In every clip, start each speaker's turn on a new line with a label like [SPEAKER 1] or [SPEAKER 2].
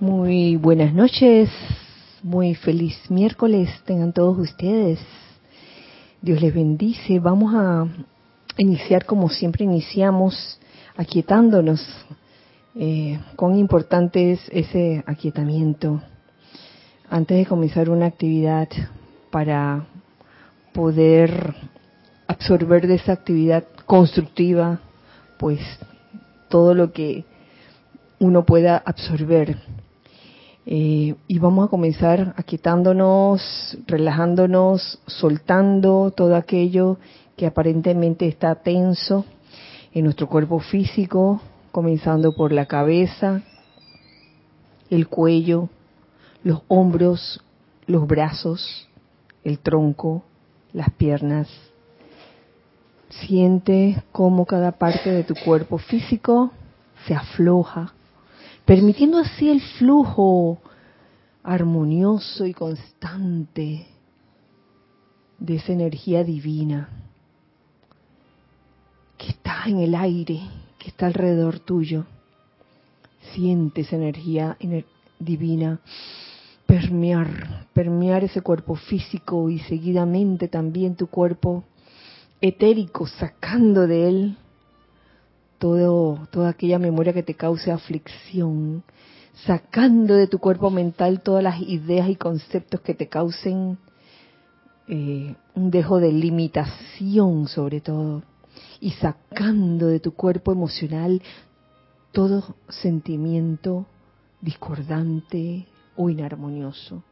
[SPEAKER 1] Muy buenas noches, muy feliz miércoles tengan todos ustedes. Dios les bendice. Vamos a iniciar como siempre iniciamos, aquietándonos. Eh, cuán importante es ese aquietamiento antes de comenzar una actividad para poder absorber de esa actividad constructiva, pues todo lo que uno pueda absorber. Y vamos a comenzar aquietándonos, relajándonos, soltando todo aquello que aparentemente está tenso en nuestro cuerpo físico, comenzando por la cabeza, el cuello, los hombros, los brazos, el tronco, las piernas. Siente cómo cada parte de tu cuerpo físico se afloja, permitiendo así el flujo armonioso y constante de esa energía divina que está en el aire, que está alrededor tuyo. Siente esa energía divina permear, permear ese cuerpo físico y seguidamente también tu cuerpo etérico, sacando de él todo, toda aquella memoria que te cause aflicción, sacando de tu cuerpo mental todas las ideas y conceptos que te causen eh, un dejo de limitación sobre todo, y sacando de tu cuerpo emocional todo sentimiento discordante, o inarmonioso.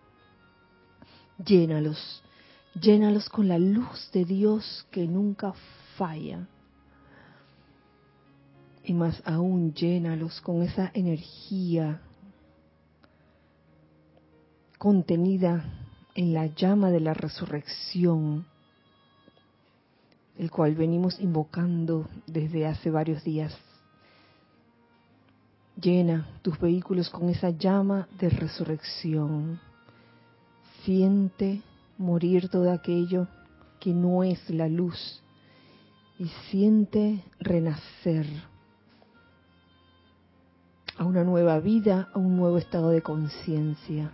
[SPEAKER 1] Llénalos, llénalos con la luz de Dios que nunca falla. Y más aún, llénalos con esa energía contenida en la llama de la resurrección, el cual venimos invocando desde hace varios días. Llena tus vehículos con esa llama de resurrección. Siente morir todo aquello que no es la luz y siente renacer a una nueva vida, a un nuevo estado de conciencia.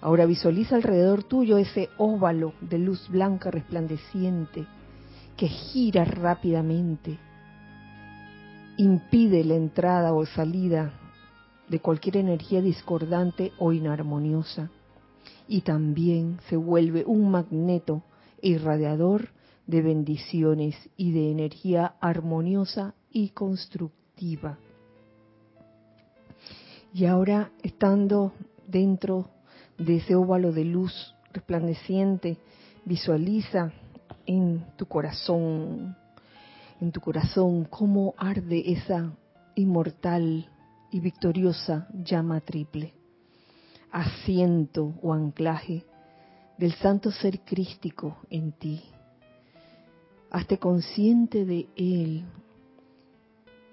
[SPEAKER 1] Ahora visualiza alrededor tuyo ese óvalo de luz blanca resplandeciente que gira rápidamente impide la entrada o salida de cualquier energía discordante o inarmoniosa y también se vuelve un magneto irradiador de bendiciones y de energía armoniosa y constructiva. Y ahora estando dentro de ese óvalo de luz resplandeciente, visualiza en tu corazón en tu corazón cómo arde esa inmortal y victoriosa llama triple, asiento o anclaje del santo ser crístico en ti. Hazte consciente de él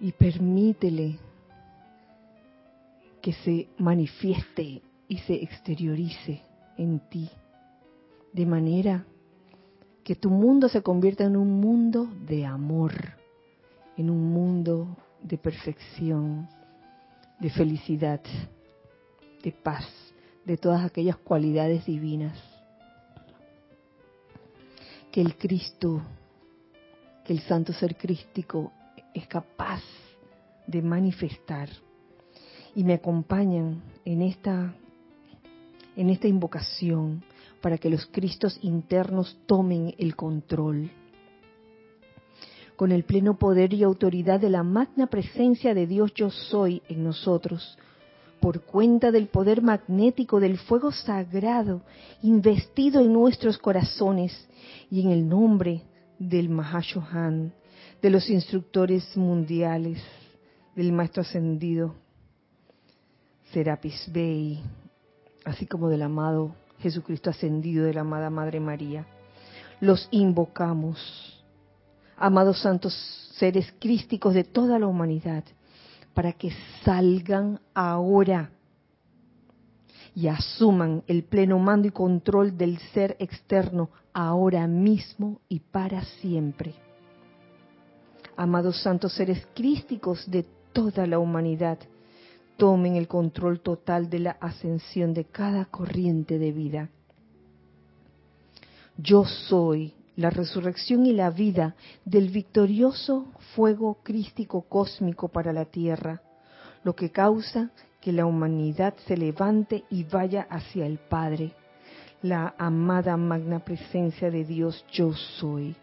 [SPEAKER 1] y permítele que se manifieste y se exteriorice en ti de manera que tu mundo se convierta en un mundo de amor, en un mundo de perfección, de felicidad, de paz, de todas aquellas cualidades divinas. Que el Cristo, que el Santo Ser Crístico es capaz de manifestar y me acompañan en esta en esta invocación para que los Cristos internos tomen el control. Con el pleno poder y autoridad de la magna presencia de Dios yo soy en nosotros, por cuenta del poder magnético del fuego sagrado investido en nuestros corazones y en el nombre del Mahashohan, de los instructores mundiales, del Maestro Ascendido, Serapis Bey, así como del amado Jesucristo ascendido de la amada Madre María. Los invocamos, amados santos seres crísticos de toda la humanidad, para que salgan ahora y asuman el pleno mando y control del ser externo ahora mismo y para siempre. Amados santos seres crísticos de toda la humanidad, tomen el control total de la ascensión de cada corriente de vida. Yo soy la resurrección y la vida del victorioso fuego crístico cósmico para la tierra, lo que causa que la humanidad se levante y vaya hacia el Padre, la amada magna presencia de Dios yo soy.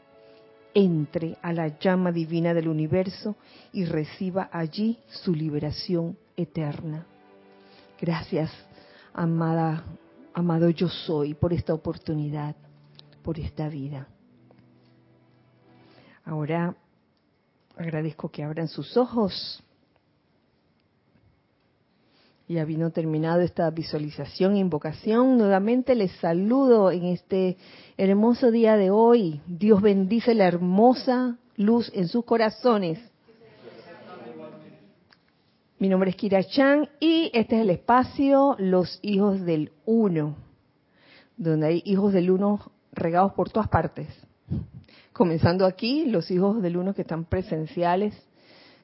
[SPEAKER 1] Entre a la llama divina del universo y reciba allí su liberación eterna. Gracias, amada, amado yo soy, por esta oportunidad, por esta vida. Ahora agradezco que abran sus ojos. Ya vino terminado esta visualización, invocación. Nuevamente les saludo en este hermoso día de hoy. Dios bendice la hermosa luz en sus corazones. Mi nombre es Kira Chan y este es el espacio Los Hijos del Uno, donde hay hijos del Uno regados por todas partes comenzando aquí, los hijos del uno que están presenciales.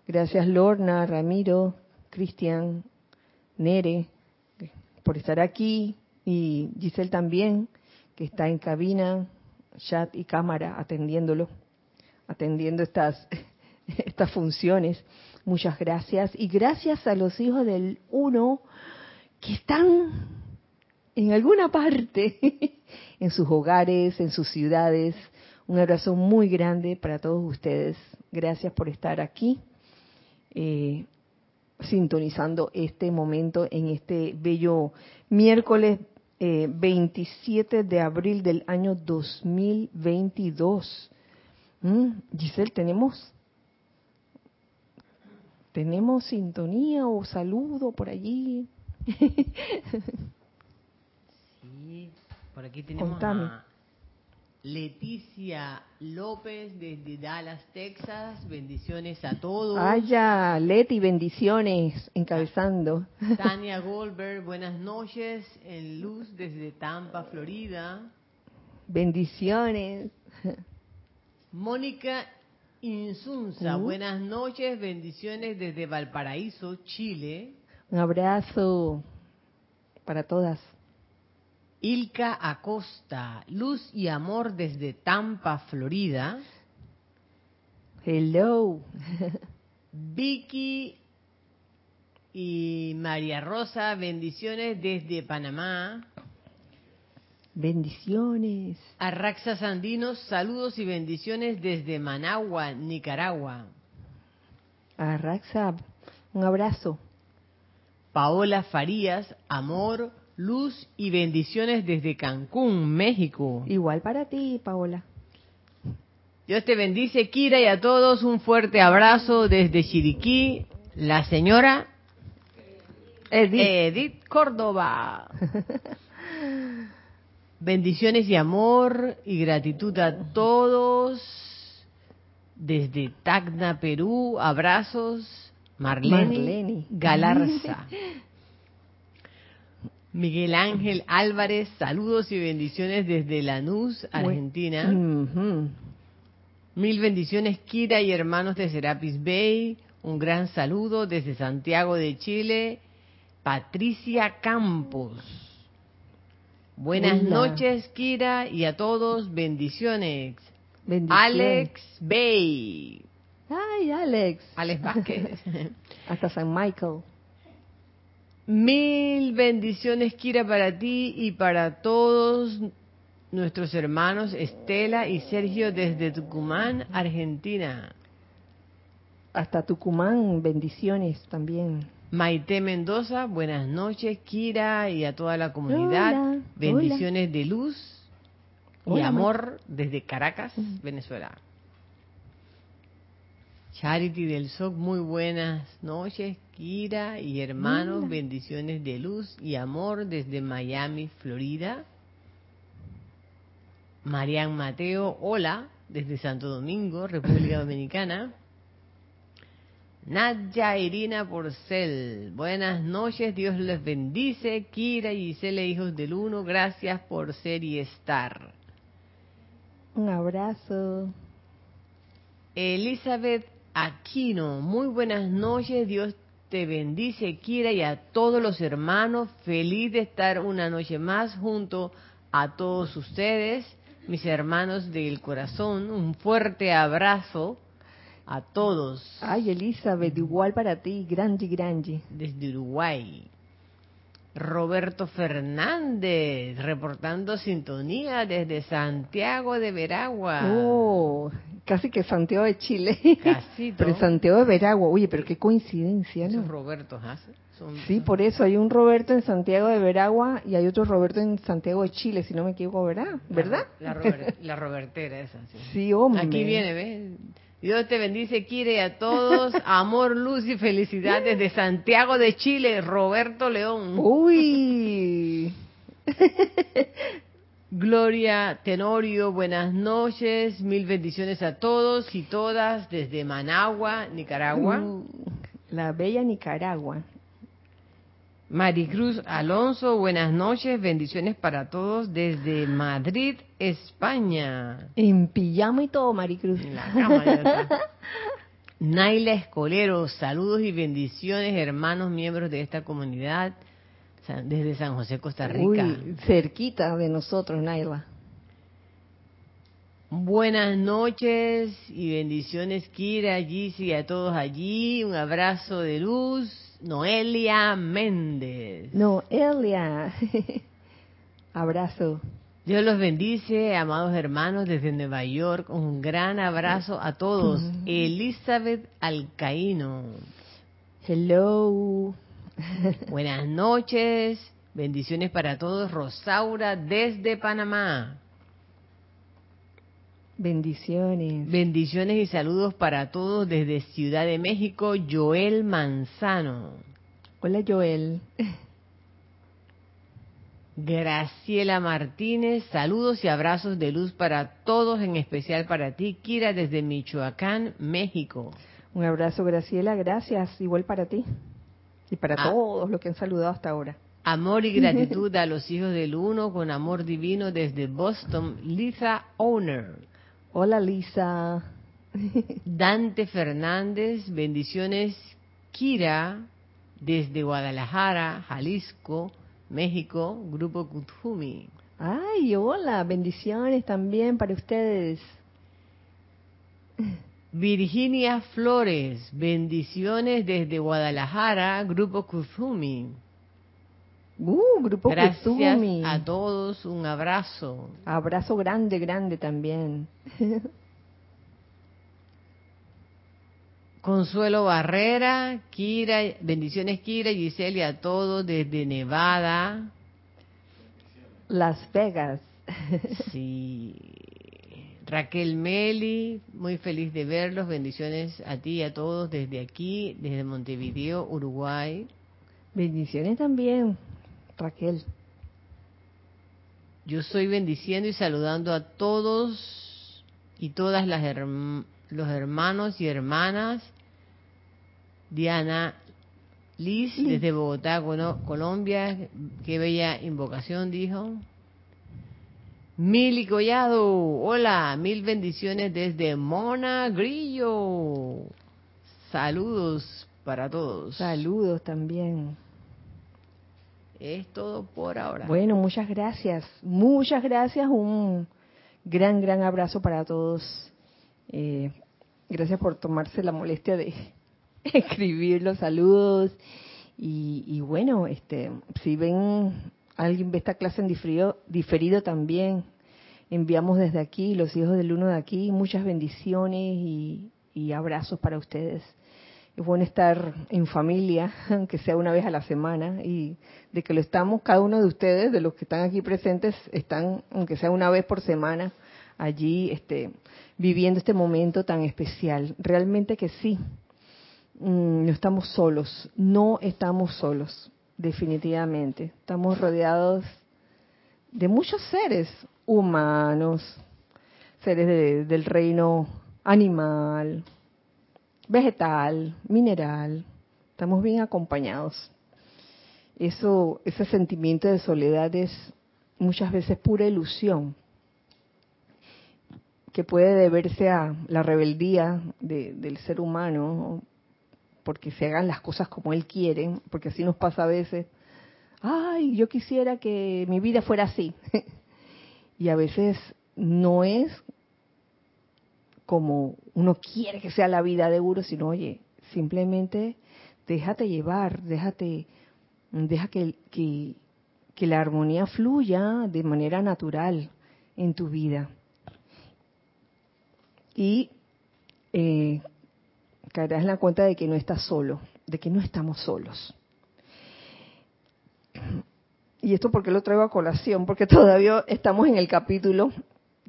[SPEAKER 1] Gracias Lorna, Ramiro, Cristian, Nere, por estar aquí y Giselle también, que está en cabina, chat y cámara atendiéndolo, atendiendo estas, estas funciones. Muchas gracias. Y gracias a los hijos del uno que están en alguna parte, en sus hogares, en sus ciudades, un abrazo muy grande para todos ustedes. Gracias por estar aquí, eh, sintonizando este momento en este bello miércoles 27 eh, de abril del año 2022. Mm, Giselle, ¿tenemos, ¿tenemos sintonía o saludo por allí?
[SPEAKER 2] sí, por aquí tenemos a Leticia López desde Dallas, Texas. Bendiciones a todos.
[SPEAKER 1] Vaya, Leti, bendiciones, encabezando.
[SPEAKER 2] Tania Goldberg, buenas noches. En Luz desde Tampa, Florida.
[SPEAKER 1] Bendiciones.
[SPEAKER 2] Mónica Insunza, buenas noches. Bendiciones desde Valparaíso, Chile.
[SPEAKER 1] Un abrazo para todas.
[SPEAKER 2] Ilka Acosta, Luz y Amor desde Tampa, Florida.
[SPEAKER 1] Hello.
[SPEAKER 2] Vicky y María Rosa, bendiciones desde Panamá.
[SPEAKER 1] Bendiciones.
[SPEAKER 2] Arraxa Sandinos, saludos y bendiciones desde Managua, Nicaragua.
[SPEAKER 1] Arraxa, un abrazo.
[SPEAKER 2] Paola Farías, amor, Luz y bendiciones desde Cancún, México.
[SPEAKER 1] Igual para ti, Paola.
[SPEAKER 2] Dios te bendice, Kira, y a todos un fuerte abrazo desde Chiriquí, la señora Edith, Edith Córdoba. bendiciones y amor y gratitud a todos desde Tacna, Perú. Abrazos, Marlene. Galarza. Miguel Ángel Álvarez, saludos y bendiciones desde Lanús, Argentina. Mil bendiciones, Kira y hermanos de Serapis Bay. Un gran saludo desde Santiago de Chile. Patricia Campos. Buenas noches, Kira, y a todos, bendiciones. Alex Bay.
[SPEAKER 1] Ay, Alex.
[SPEAKER 2] Alex Vázquez.
[SPEAKER 1] Hasta San Michael.
[SPEAKER 2] Mil bendiciones, Kira, para ti y para todos nuestros hermanos Estela y Sergio desde Tucumán, Argentina.
[SPEAKER 1] Hasta Tucumán, bendiciones también.
[SPEAKER 2] Maite Mendoza, buenas noches, Kira, y a toda la comunidad. bendiciones de luz y amor desde Caracas, Venezuela. Charity del SOC, muy buenas noches, Kira y hermanos, bendiciones de luz y amor desde Miami, Florida. Marian Mateo, hola, desde Santo Domingo, República Dominicana. Nadia Irina Porcel, buenas noches, Dios les bendice. Kira y Gisele, hijos del uno, gracias por ser y estar.
[SPEAKER 1] Un abrazo.
[SPEAKER 2] Elizabeth Aquino, muy buenas noches, Dios te bendice, Kira, y a todos los hermanos. Feliz de estar una noche más junto a todos ustedes, mis hermanos del corazón. Un fuerte abrazo a todos.
[SPEAKER 1] Ay, Elizabeth, igual para ti, grande, grande.
[SPEAKER 2] Desde Uruguay. Roberto Fernández, reportando sintonía desde Santiago de Veragua.
[SPEAKER 1] Oh, casi que Santiago de Chile.
[SPEAKER 2] Casi.
[SPEAKER 1] Pero Santiago de Veragua, oye, pero qué coincidencia, ¿no?
[SPEAKER 2] Esos Robertos hace.
[SPEAKER 1] sí, por eso hay un Roberto en Santiago de Veragua y hay otro Roberto en Santiago de Chile, si no me equivoco, ¿verdad? ¿Verdad?
[SPEAKER 2] La, la, la Robertera esa. Sí.
[SPEAKER 1] sí, hombre.
[SPEAKER 2] Aquí viene, ¿ves? Dios te bendice, quiere a todos. Amor, luz y felicidad desde Santiago de Chile, Roberto León.
[SPEAKER 1] Uy.
[SPEAKER 2] Gloria Tenorio, buenas noches, mil bendiciones a todos y todas desde Managua, Nicaragua.
[SPEAKER 1] Uh, la bella Nicaragua.
[SPEAKER 2] Maricruz Alonso, buenas noches, bendiciones para todos desde Madrid, España.
[SPEAKER 1] En pijama y todo, Maricruz.
[SPEAKER 2] En la cama ya. Naila Escolero, saludos y bendiciones, hermanos miembros de esta comunidad desde San José, Costa Rica.
[SPEAKER 1] Uy, cerquita de nosotros, Naila.
[SPEAKER 2] Buenas noches y bendiciones, Kira, Gisi, a todos allí. Un abrazo de luz. Noelia Méndez.
[SPEAKER 1] Noelia. abrazo.
[SPEAKER 2] Dios los bendice, amados hermanos, desde Nueva York. Un gran abrazo a todos. Elizabeth Alcaíno.
[SPEAKER 1] Hello.
[SPEAKER 2] Buenas noches, bendiciones para todos. Rosaura desde Panamá.
[SPEAKER 1] Bendiciones.
[SPEAKER 2] Bendiciones y saludos para todos desde Ciudad de México, Joel Manzano.
[SPEAKER 1] Hola Joel.
[SPEAKER 2] Graciela Martínez, saludos y abrazos de luz para todos, en especial para ti, Kira, desde Michoacán, México.
[SPEAKER 1] Un abrazo, Graciela, gracias, igual para ti y para
[SPEAKER 2] Ah.
[SPEAKER 1] todos los que han saludado hasta ahora.
[SPEAKER 2] Amor y gratitud a los hijos del uno con amor divino desde Boston, Lisa Owner.
[SPEAKER 1] Hola Lisa.
[SPEAKER 2] Dante Fernández, bendiciones, Kira, desde Guadalajara, Jalisco, México, Grupo Kutjumi.
[SPEAKER 1] Ay, hola, bendiciones también para ustedes.
[SPEAKER 2] Virginia Flores, bendiciones desde Guadalajara, Grupo Kuzumi.
[SPEAKER 1] Uh, grupo
[SPEAKER 2] Gracias a todos, un abrazo.
[SPEAKER 1] Abrazo grande, grande también.
[SPEAKER 2] Consuelo Barrera, Kira, bendiciones Kira, Giselle y a todos desde Nevada.
[SPEAKER 1] Las Vegas.
[SPEAKER 2] Sí. Raquel Meli, muy feliz de verlos. Bendiciones a ti y a todos desde aquí, desde Montevideo, Uruguay.
[SPEAKER 1] Bendiciones también, Raquel.
[SPEAKER 2] Yo estoy bendiciendo y saludando a todos y todas las herm- los hermanos y hermanas. Diana Liz, desde Bogotá, Colo- Colombia. Qué bella invocación, dijo. Mili Collado, hola, mil bendiciones desde Mona Grillo. Saludos para todos.
[SPEAKER 1] Saludos también.
[SPEAKER 2] Es todo por ahora.
[SPEAKER 1] Bueno, muchas gracias. Muchas gracias. Un gran, gran abrazo para todos. Eh, gracias por tomarse la molestia de escribir los saludos. Y, y bueno, este, si ven, alguien ve esta clase en diferido, diferido también, enviamos desde aquí, los hijos del uno de aquí, muchas bendiciones y, y abrazos para ustedes. Es bueno estar en familia, aunque sea una vez a la semana, y de que lo estamos, cada uno de ustedes, de los que están aquí presentes, están, aunque sea una vez por semana, allí este, viviendo este momento tan especial. Realmente que sí, mm, no estamos solos, no estamos solos, definitivamente. Estamos rodeados de muchos seres humanos, seres de- del reino animal, vegetal, mineral. Estamos bien acompañados. Eso, ese sentimiento de soledad es muchas veces pura ilusión, que puede deberse a la rebeldía de- del ser humano porque se hagan las cosas como Él quiere, porque así nos pasa a veces. Ay, yo quisiera que mi vida fuera así. y a veces no es como uno quiere que sea la vida de uno, sino, oye, simplemente déjate llevar, déjate, deja que, que, la armonía fluya de manera natural en tu vida. Y eh, caerás en la cuenta de que no estás solo, de que no estamos solos. Y esto porque lo traigo a colación, porque todavía estamos en el capítulo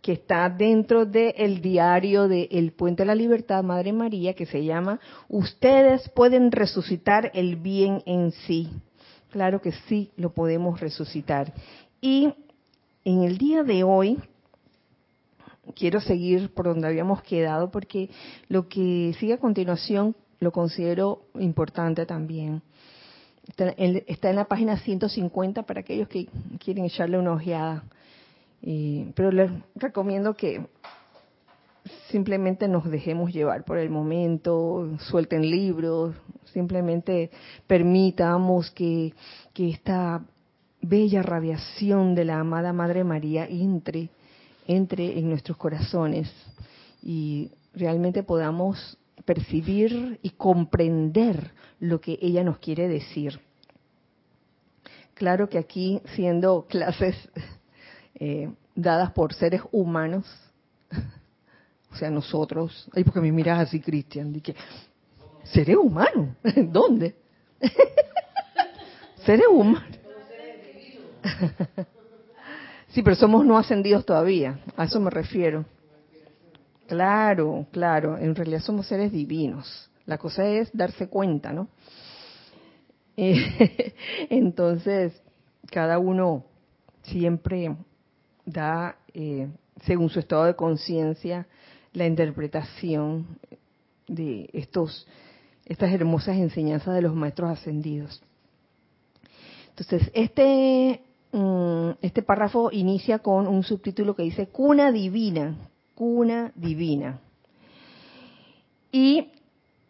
[SPEAKER 1] que está dentro del diario de El Puente de la Libertad, Madre María, que se llama Ustedes pueden resucitar el bien en sí. Claro que sí, lo podemos resucitar. Y en el día de hoy quiero seguir por donde habíamos quedado porque lo que sigue a continuación lo considero importante también. Está en, la página 150 para aquellos que quieren echarle una ojeada. Pero les recomiendo que simplemente nos dejemos llevar por el momento, suelten libros, simplemente permitamos que, que esta bella radiación de la amada Madre María entre, entre en nuestros corazones y realmente podamos percibir y comprender lo que ella nos quiere decir. Claro que aquí, siendo clases eh, dadas por seres humanos, o sea, nosotros, ay, porque me miras así, Cristian, dije, ¿seres humanos? ¿Dónde? ¿Seres humanos? Sí, pero somos no ascendidos todavía, a eso me refiero. Claro, claro, en realidad somos seres divinos. La cosa es darse cuenta, ¿no? Eh, entonces, cada uno siempre da, eh, según su estado de conciencia, la interpretación de estos, estas hermosas enseñanzas de los maestros ascendidos. Entonces, este Mm, este párrafo inicia con un subtítulo que dice cuna divina, cuna divina. Y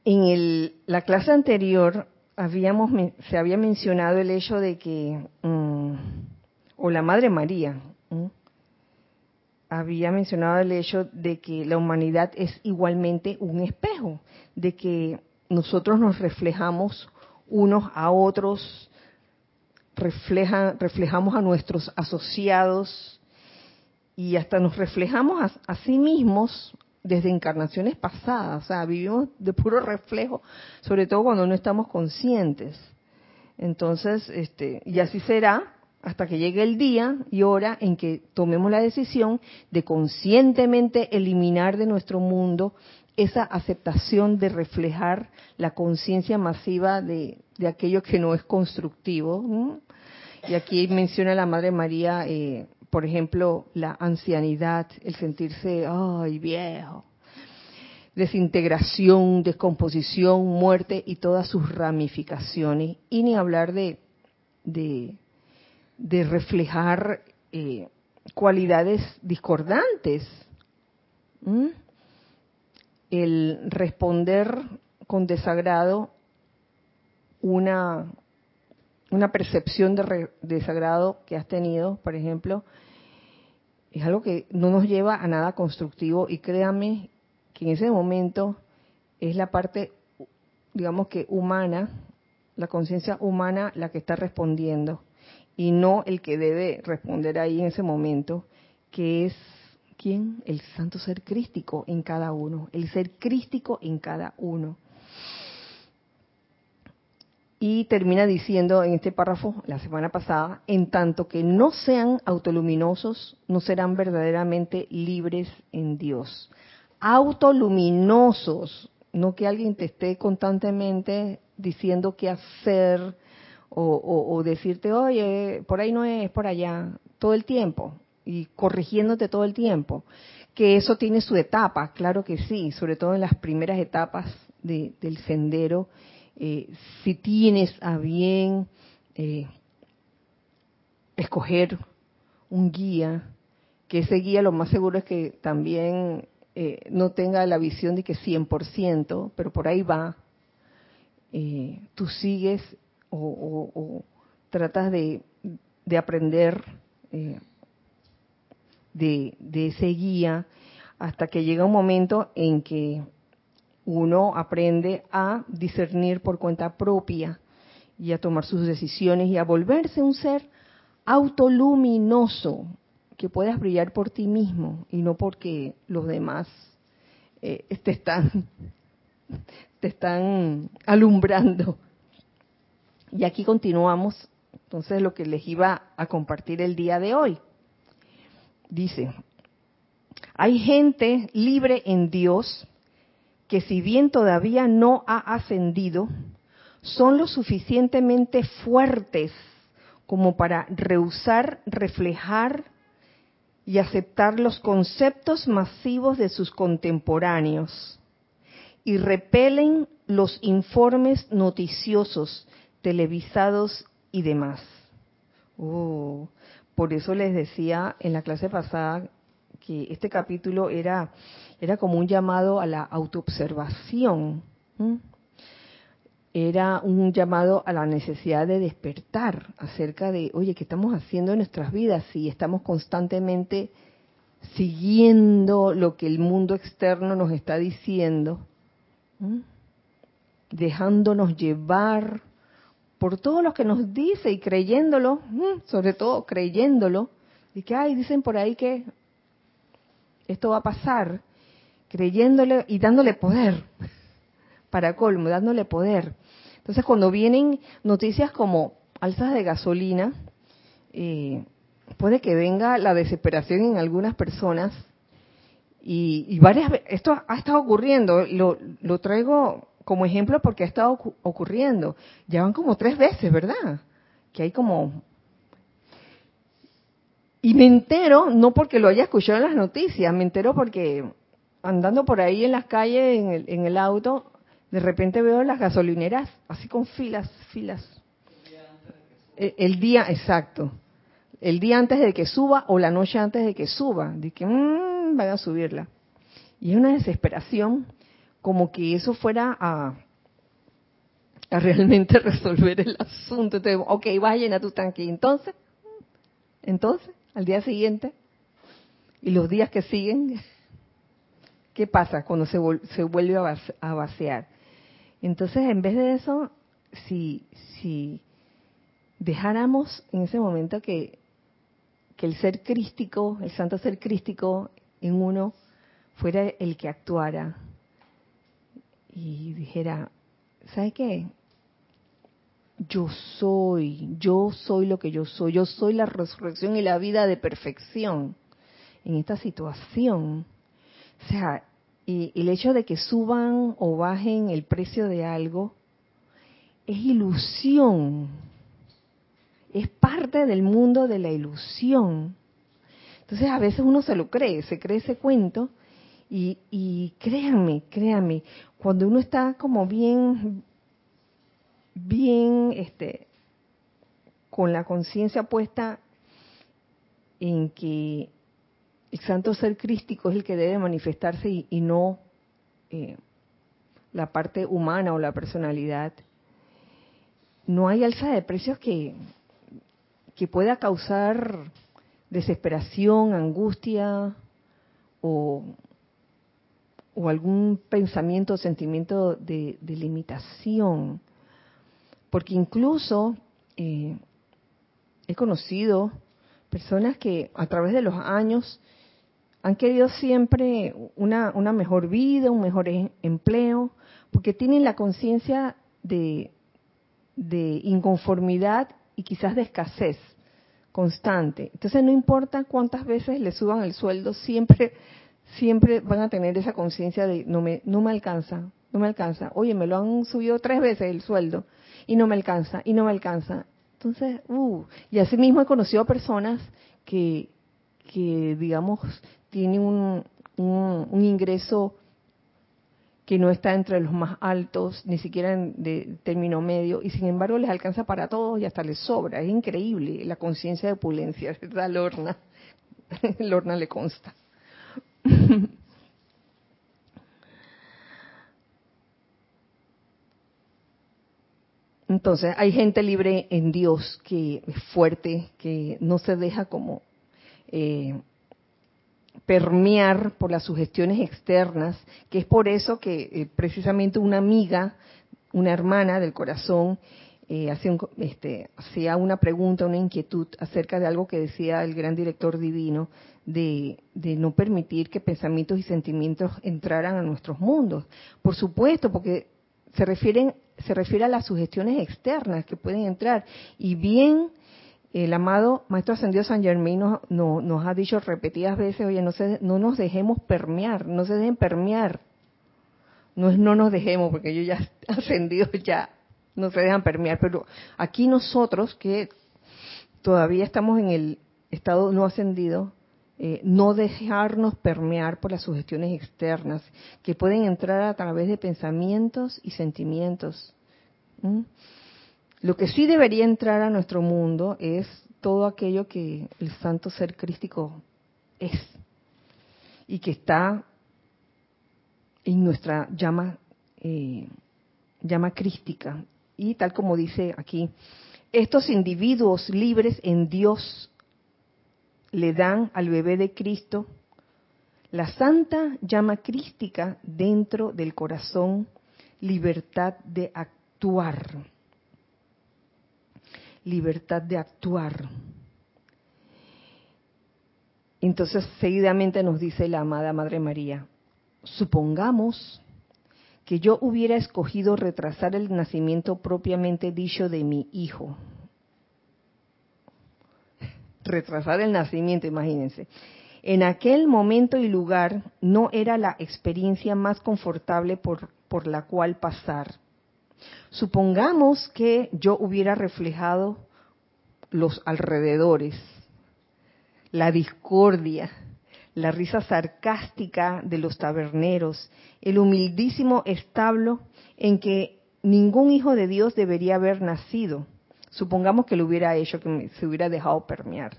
[SPEAKER 1] en la clase anterior habíamos, se había mencionado el hecho de que, mm, o la Madre María, había mencionado el hecho de que la humanidad es igualmente un espejo, de que nosotros nos reflejamos unos a otros reflejamos a nuestros asociados y hasta nos reflejamos a, sí mismos desde encarnaciones pasadas, o sea, vivimos de puro reflejo, sobre todo cuando no estamos conscientes. Entonces, este, y así será hasta que llegue el día y hora en que tomemos la decisión de conscientemente eliminar de nuestro mundo esa aceptación de reflejar la conciencia masiva de, aquello que no es constructivo. Y aquí menciona la Madre María, eh, por ejemplo, la ancianidad, el sentirse, ay, viejo, desintegración, descomposición, muerte y todas sus ramificaciones. Y ni hablar de, de, reflejar eh, cualidades discordantes. El responder con desagrado una una percepción de desagrado que has tenido, por ejemplo, es algo que no nos lleva a nada constructivo y créame que en ese momento es la parte, digamos que humana, la conciencia humana la que está respondiendo y no el que debe responder ahí en ese momento, que es quién? El santo ser crístico en cada uno, el ser crístico en cada uno. Y termina diciendo en este párrafo, la semana pasada, en tanto que no sean autoluminosos, no serán verdaderamente libres en Dios. Autoluminosos, no que alguien te esté constantemente diciendo qué hacer o, decirte, oye, por ahí no es, por allá, todo el tiempo, y corrigiéndote todo el tiempo. Que eso tiene su etapa, claro que sí, sobre todo en las primeras etapas del sendero eh, si tienes a bien eh, escoger un guía, que ese guía lo más seguro es que también eh, no tenga la visión de que 100%, pero por ahí va, tú sigues o, tratas de, aprender eh, de, ese guía hasta que llega un momento en que uno aprende a discernir por cuenta propia y a tomar sus decisiones y a volverse un ser autoluminoso, que puedas brillar por ti mismo y no porque los demás eh, te están te están alumbrando. Y aquí continuamos, entonces lo que les iba a compartir el día de hoy. Dice, hay gente libre en Dios que si bien todavía no ha ascendido, son lo suficientemente fuertes como para rehusar reflejar y aceptar los conceptos masivos de sus contemporáneos y repelen los informes noticiosos, televisados y demás. Oh, por eso les decía en la clase pasada que este capítulo era, era como un llamado a la autoobservación era un llamado a la necesidad de despertar acerca de, oye, ¿qué estamos haciendo en nuestras vidas si estamos constantemente siguiendo lo que el mundo externo nos está diciendo? Dejándonos llevar por todo lo que nos dice y creyéndolo, sobre todo creyéndolo, y que, ay, dicen por ahí que esto va a pasar, creyéndole y dándole poder, para colmo, dándole poder. Entonces, cuando vienen noticias como alzas de gasolina, eh, puede que venga la desesperación en algunas personas y, varias veces, esto ha estado ocurriendo, lo, lo traigo como ejemplo porque ha estado ocurriendo. Ya van como tres veces, ¿verdad? Que hay como... Y me entero, no porque lo haya escuchado en las noticias, me entero porque andando por ahí en las calles, en el, en el auto, de repente veo las gasolineras así con filas, filas. El, día exacto. El día antes de que suba o la noche antes de que suba. De que mmm, van a subirla. Y es una desesperación como que eso fuera a, a realmente resolver el asunto. Entonces, ok, vas a llenar tu tanque. entonces? Entonces, al día siguiente. Y los días que siguen. ¿Qué pasa cuando se, se vuelve a vaciar? Entonces, en vez de eso, si, si dejáramos en ese momento que, que el ser crístico, el santo ser crístico en uno, fuera el que actuara y dijera, ¿sabe qué? Yo soy, yo soy lo que yo soy, yo soy la resurrección y la vida de perfección en esta situación. O sea, y el hecho de que suban o bajen el precio de algo es ilusión, es parte del mundo de la ilusión. Entonces a veces uno se lo cree, se cree ese cuento y, y créanme, créanme, cuando uno está como bien, bien, este, con la conciencia puesta en que el santo ser crístico es el que debe manifestarse y, no eh, la parte humana o la personalidad. No hay alza de precios que, que pueda causar desesperación, angustia o, o algún pensamiento o sentimiento de, limitación. Porque incluso eh, he conocido personas que a través de los años han querido siempre una, una mejor vida, un mejor e, empleo, porque tienen la conciencia de, de inconformidad y quizás de escasez constante. Entonces no importa cuántas veces le suban el sueldo, siempre siempre van a tener esa conciencia de no me no me alcanza, no me alcanza. Oye, me lo han subido tres veces el sueldo y no me alcanza y no me alcanza. Entonces, uh, y así mismo he conocido personas que que digamos tiene un, un, ingreso que no está entre los más altos, ni siquiera en, de término medio, y sin embargo les alcanza para todos y hasta les sobra. Es increíble la conciencia de opulencia, ¿verdad, Lorna? Lorna le consta. Entonces, hay gente libre en Dios que es fuerte, que no se deja como eh, permear por las sugestiones externas, que es por eso que eh, precisamente una amiga, una hermana del corazón, eh, hacía, este, hacía una pregunta, una inquietud acerca de algo que decía el gran director divino, de, no permitir que pensamientos y sentimientos entraran a nuestros mundos. Por supuesto, porque se refieren se refiere a las sugestiones externas que pueden entrar. Y bien, el amado Maestro Ascendido San Germain nos, nos ha dicho repetidas veces, oye, no, se, no nos dejemos permear, no se dejen permear. No es no nos dejemos, porque ellos ya ascendidos ya no se dejan permear, pero aquí nosotros que todavía estamos en el estado no ascendido, eh, no dejarnos permear por las sugestiones externas que pueden entrar a través de pensamientos y sentimientos. Lo que sí debería entrar a nuestro mundo es todo aquello que el santo ser crístico es y que está en nuestra llama eh, llama crística y tal como dice aquí estos individuos libres en Dios le dan al bebé de Cristo la santa llama crística dentro del corazón, libertad de actuar. Libertad de actuar. Entonces, seguidamente nos dice la amada Madre María, supongamos que yo hubiera escogido retrasar el nacimiento propiamente dicho de mi hijo retrasar el nacimiento, imagínense. En aquel momento y lugar no era la experiencia más confortable por, por la cual pasar. Supongamos que yo hubiera reflejado los alrededores, la discordia, la risa sarcástica de los taberneros, el humildísimo establo en que ningún hijo de Dios debería haber nacido Supongamos que lo hubiera hecho, que se hubiera dejado permear.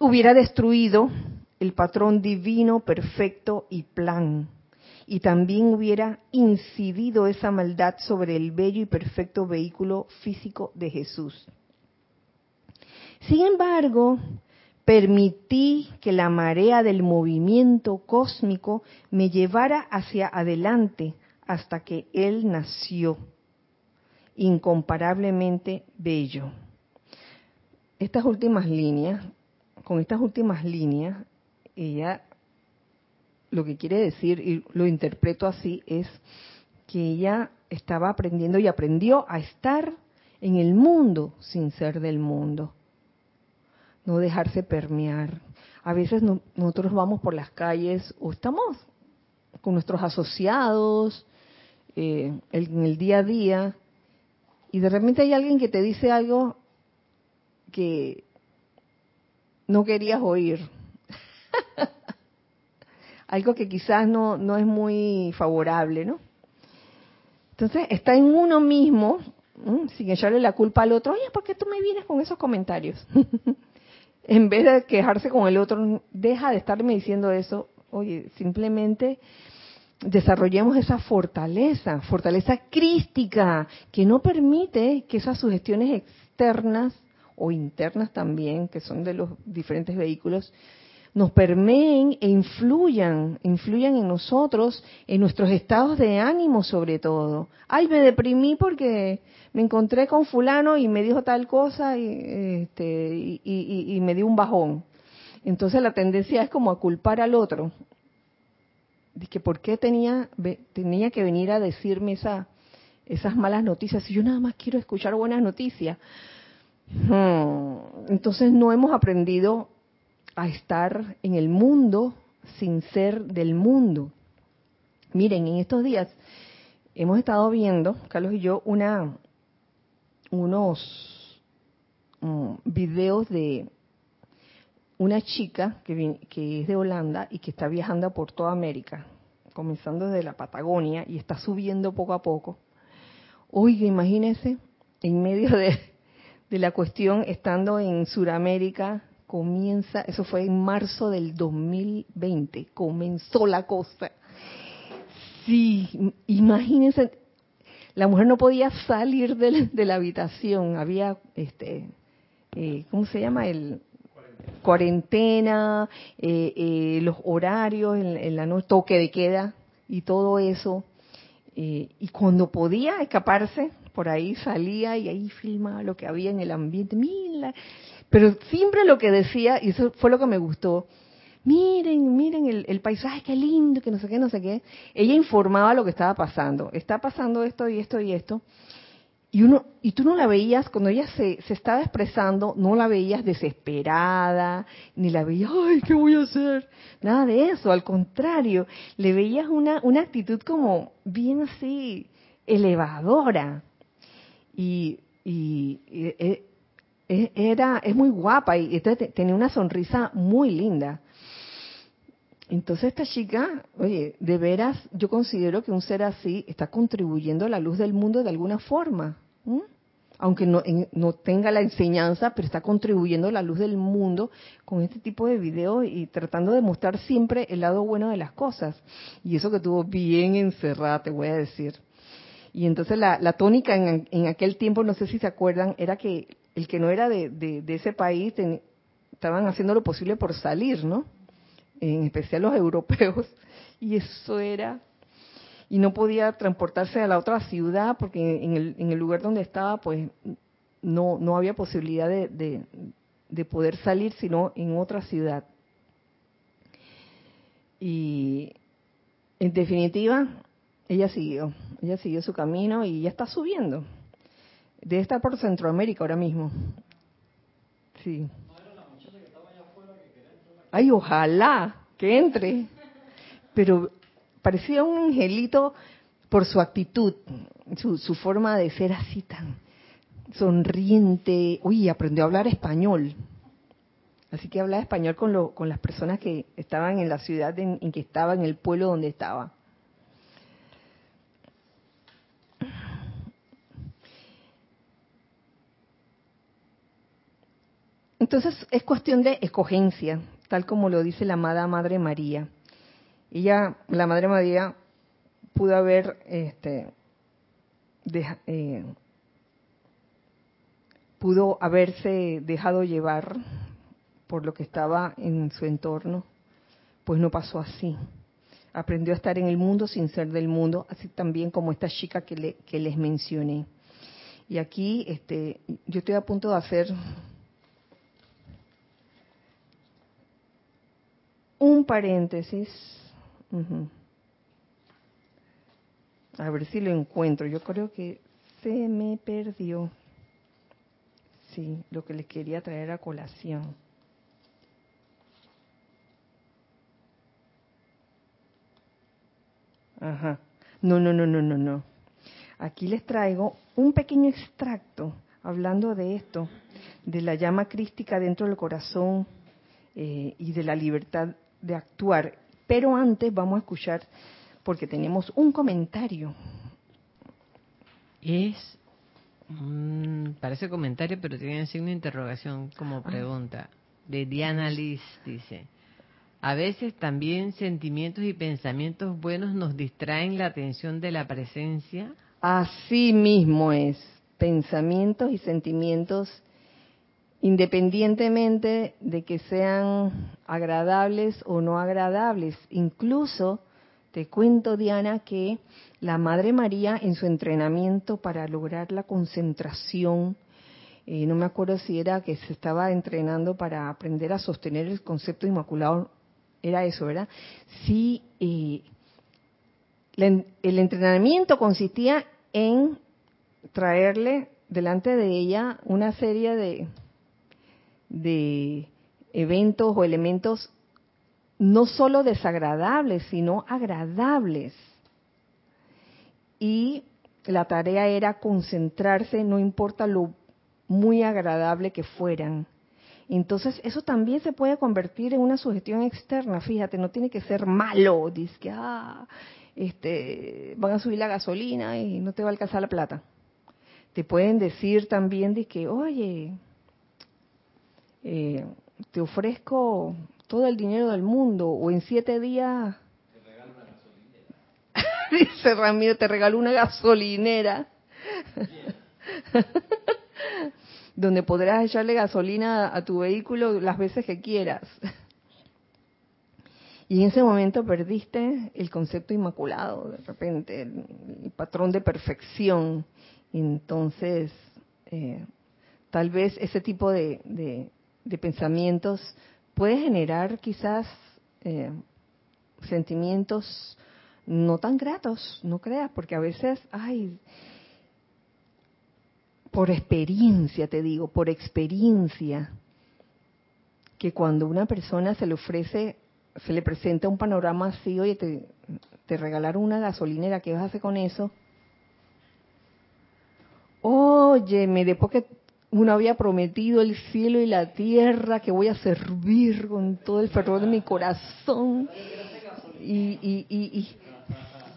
[SPEAKER 1] Hubiera destruido el patrón divino, perfecto y plan. Y también hubiera incidido esa maldad sobre el bello y perfecto vehículo físico de Jesús. Sin embargo, permití que la marea del movimiento cósmico me llevara hacia adelante hasta que Él nació incomparablemente bello. Estas últimas líneas, con estas últimas líneas, ella lo que quiere decir, y lo interpreto así, es que ella estaba aprendiendo y aprendió a estar en el mundo sin ser del mundo. No dejarse permear. A veces nosotros vamos por las calles o estamos con nuestros asociados eh, en el día a día y de repente hay alguien que te dice algo que no querías oír. algo que quizás no, no es muy favorable, ¿no? Entonces está en uno mismo, sin echarle la culpa al otro, oye, ¿por qué tú me vienes con esos comentarios? en vez de quejarse con el otro, deja de estarme diciendo eso, oye, simplemente desarrollemos esa fortaleza, fortaleza crística, que no permite que esas sugestiones externas o internas también, que son de los diferentes vehículos, nos permeen e influyan, influyan en nosotros, en nuestros estados de ánimo sobre todo. Ay, me deprimí porque me encontré con fulano y me dijo tal cosa y, este, y me dio un bajón. Entonces la tendencia es como a culpar al otro que por qué tenía, tenía que venir a decirme esa, esas malas noticias si yo nada más quiero escuchar buenas noticias. Hmm. Entonces no hemos aprendido a estar en el mundo sin ser del mundo. Miren, en estos días hemos estado viendo, Carlos y yo, una, unos mm, videos de una chica que, es de Holanda y que está viajando por toda América, comenzando desde la Patagonia y está subiendo poco a poco. Oiga, imagínense, en medio de, de la cuestión, estando en Sudamérica, comienza, eso fue en marzo del 2020, comenzó la cosa. Sí, imagínense, la mujer no podía salir de la, habitación, había, este, eh, ¿cómo se llama? El cuarentena, eh, eh, los horarios en, la noche, toque de queda y todo eso. y cuando podía escaparse, por ahí salía y ahí filmaba lo que había en el ambiente. Mira, pero siempre lo que decía, y eso fue lo que me gustó, miren, miren el, el, paisaje, qué lindo, que no sé qué, no sé qué. Ella informaba lo que estaba pasando. Está pasando esto y esto y esto. Y uno, y tú no la veías, cuando ella se, se estaba expresando, no la veías desesperada, ni la veías, ay, ¿qué voy a hacer? Nada de eso, al contrario, le veías una, una actitud como bien así, elevadora. Y, y, e, e, era, es muy guapa y tenía una sonrisa muy linda. Entonces esta chica, oye, de veras yo considero que un ser así está contribuyendo a la luz del mundo de alguna forma. Aunque no, no, tenga la enseñanza, pero está contribuyendo a la luz del mundo con este tipo de videos y tratando de mostrar siempre el lado bueno de las cosas. Y eso que estuvo bien encerrada, te voy a decir. Y entonces la, tónica en, aquel tiempo, no sé si se acuerdan, era que el que no era de, de, ese país estaban haciendo lo posible por salir, ¿no? En especial los europeos, y eso era, y no podía transportarse a la otra ciudad porque en el, en el lugar donde estaba, pues no, no había posibilidad de, de, poder salir sino en otra ciudad. Y en definitiva, ella siguió, ella siguió su camino y ya está subiendo. Debe estar por Centroamérica ahora mismo. Sí. Ay, ojalá que entre. Pero parecía un angelito por su actitud, su, forma de ser así tan sonriente. Uy, aprendió a hablar español. Así que hablaba español con, lo, con las personas que estaban en la ciudad en, en que estaba, en el pueblo donde estaba. Entonces es cuestión de escogencia tal como lo dice la amada Madre María. Ella, la Madre María, pudo haber este, eh, pudo haberse dejado llevar por lo que estaba en su entorno, pues no pasó así. Aprendió a estar en el mundo sin ser del mundo, así también como esta chica que, le, que les mencioné. Y aquí este, yo estoy a punto de hacer un paréntesis. A ver si lo encuentro. Yo creo que se me perdió. Sí, lo que les quería traer a colación. Ajá. No, no, no, no, no, no. Aquí les traigo un pequeño extracto hablando de esto, de la llama crística dentro del corazón eh, y de la libertad de actuar. Pero antes vamos a escuchar, porque tenemos un comentario.
[SPEAKER 2] Es, parece comentario, pero tiene signo de interrogación como ah. pregunta. De Diana Liz dice, a veces también sentimientos y pensamientos buenos nos distraen la atención de la presencia.
[SPEAKER 1] Así mismo es, pensamientos y sentimientos independientemente de que sean agradables o no agradables. Incluso te cuento, Diana, que la Madre María en su entrenamiento para lograr la concentración, eh, no me acuerdo si era que se estaba entrenando para aprender a sostener el concepto inmaculado, era eso, ¿verdad? Sí, eh, el entrenamiento consistía en traerle delante de ella una serie de, de eventos o elementos no solo desagradables, sino agradables. Y la tarea era concentrarse, no importa lo muy agradable que fueran. Entonces, eso también se puede convertir en una sugestión externa, fíjate, no tiene que ser malo, dice que ah, este, van a subir la gasolina y no te va a alcanzar la plata. Te pueden decir también de que, oye, eh, te ofrezco todo el dinero del mundo o en siete días... Te. Dice Ramiro, te regalo una gasolinera. donde podrás echarle gasolina a tu vehículo las veces que quieras. Y en ese momento perdiste el concepto inmaculado, de repente, el, patrón de perfección. Entonces, eh, tal vez ese tipo de, pensamientos puede generar quizás eh, sentimientos no tan gratos, no creas, porque a veces, ay, por experiencia te digo, por experiencia, que cuando una persona se le ofrece se le presenta un panorama así, oye, te, te regalaron una gasolinera, ¿qué vas a hacer con eso? Oye, me después uno había prometido el cielo y la tierra, que voy a servir con todo el fervor de mi corazón. Y, y, y,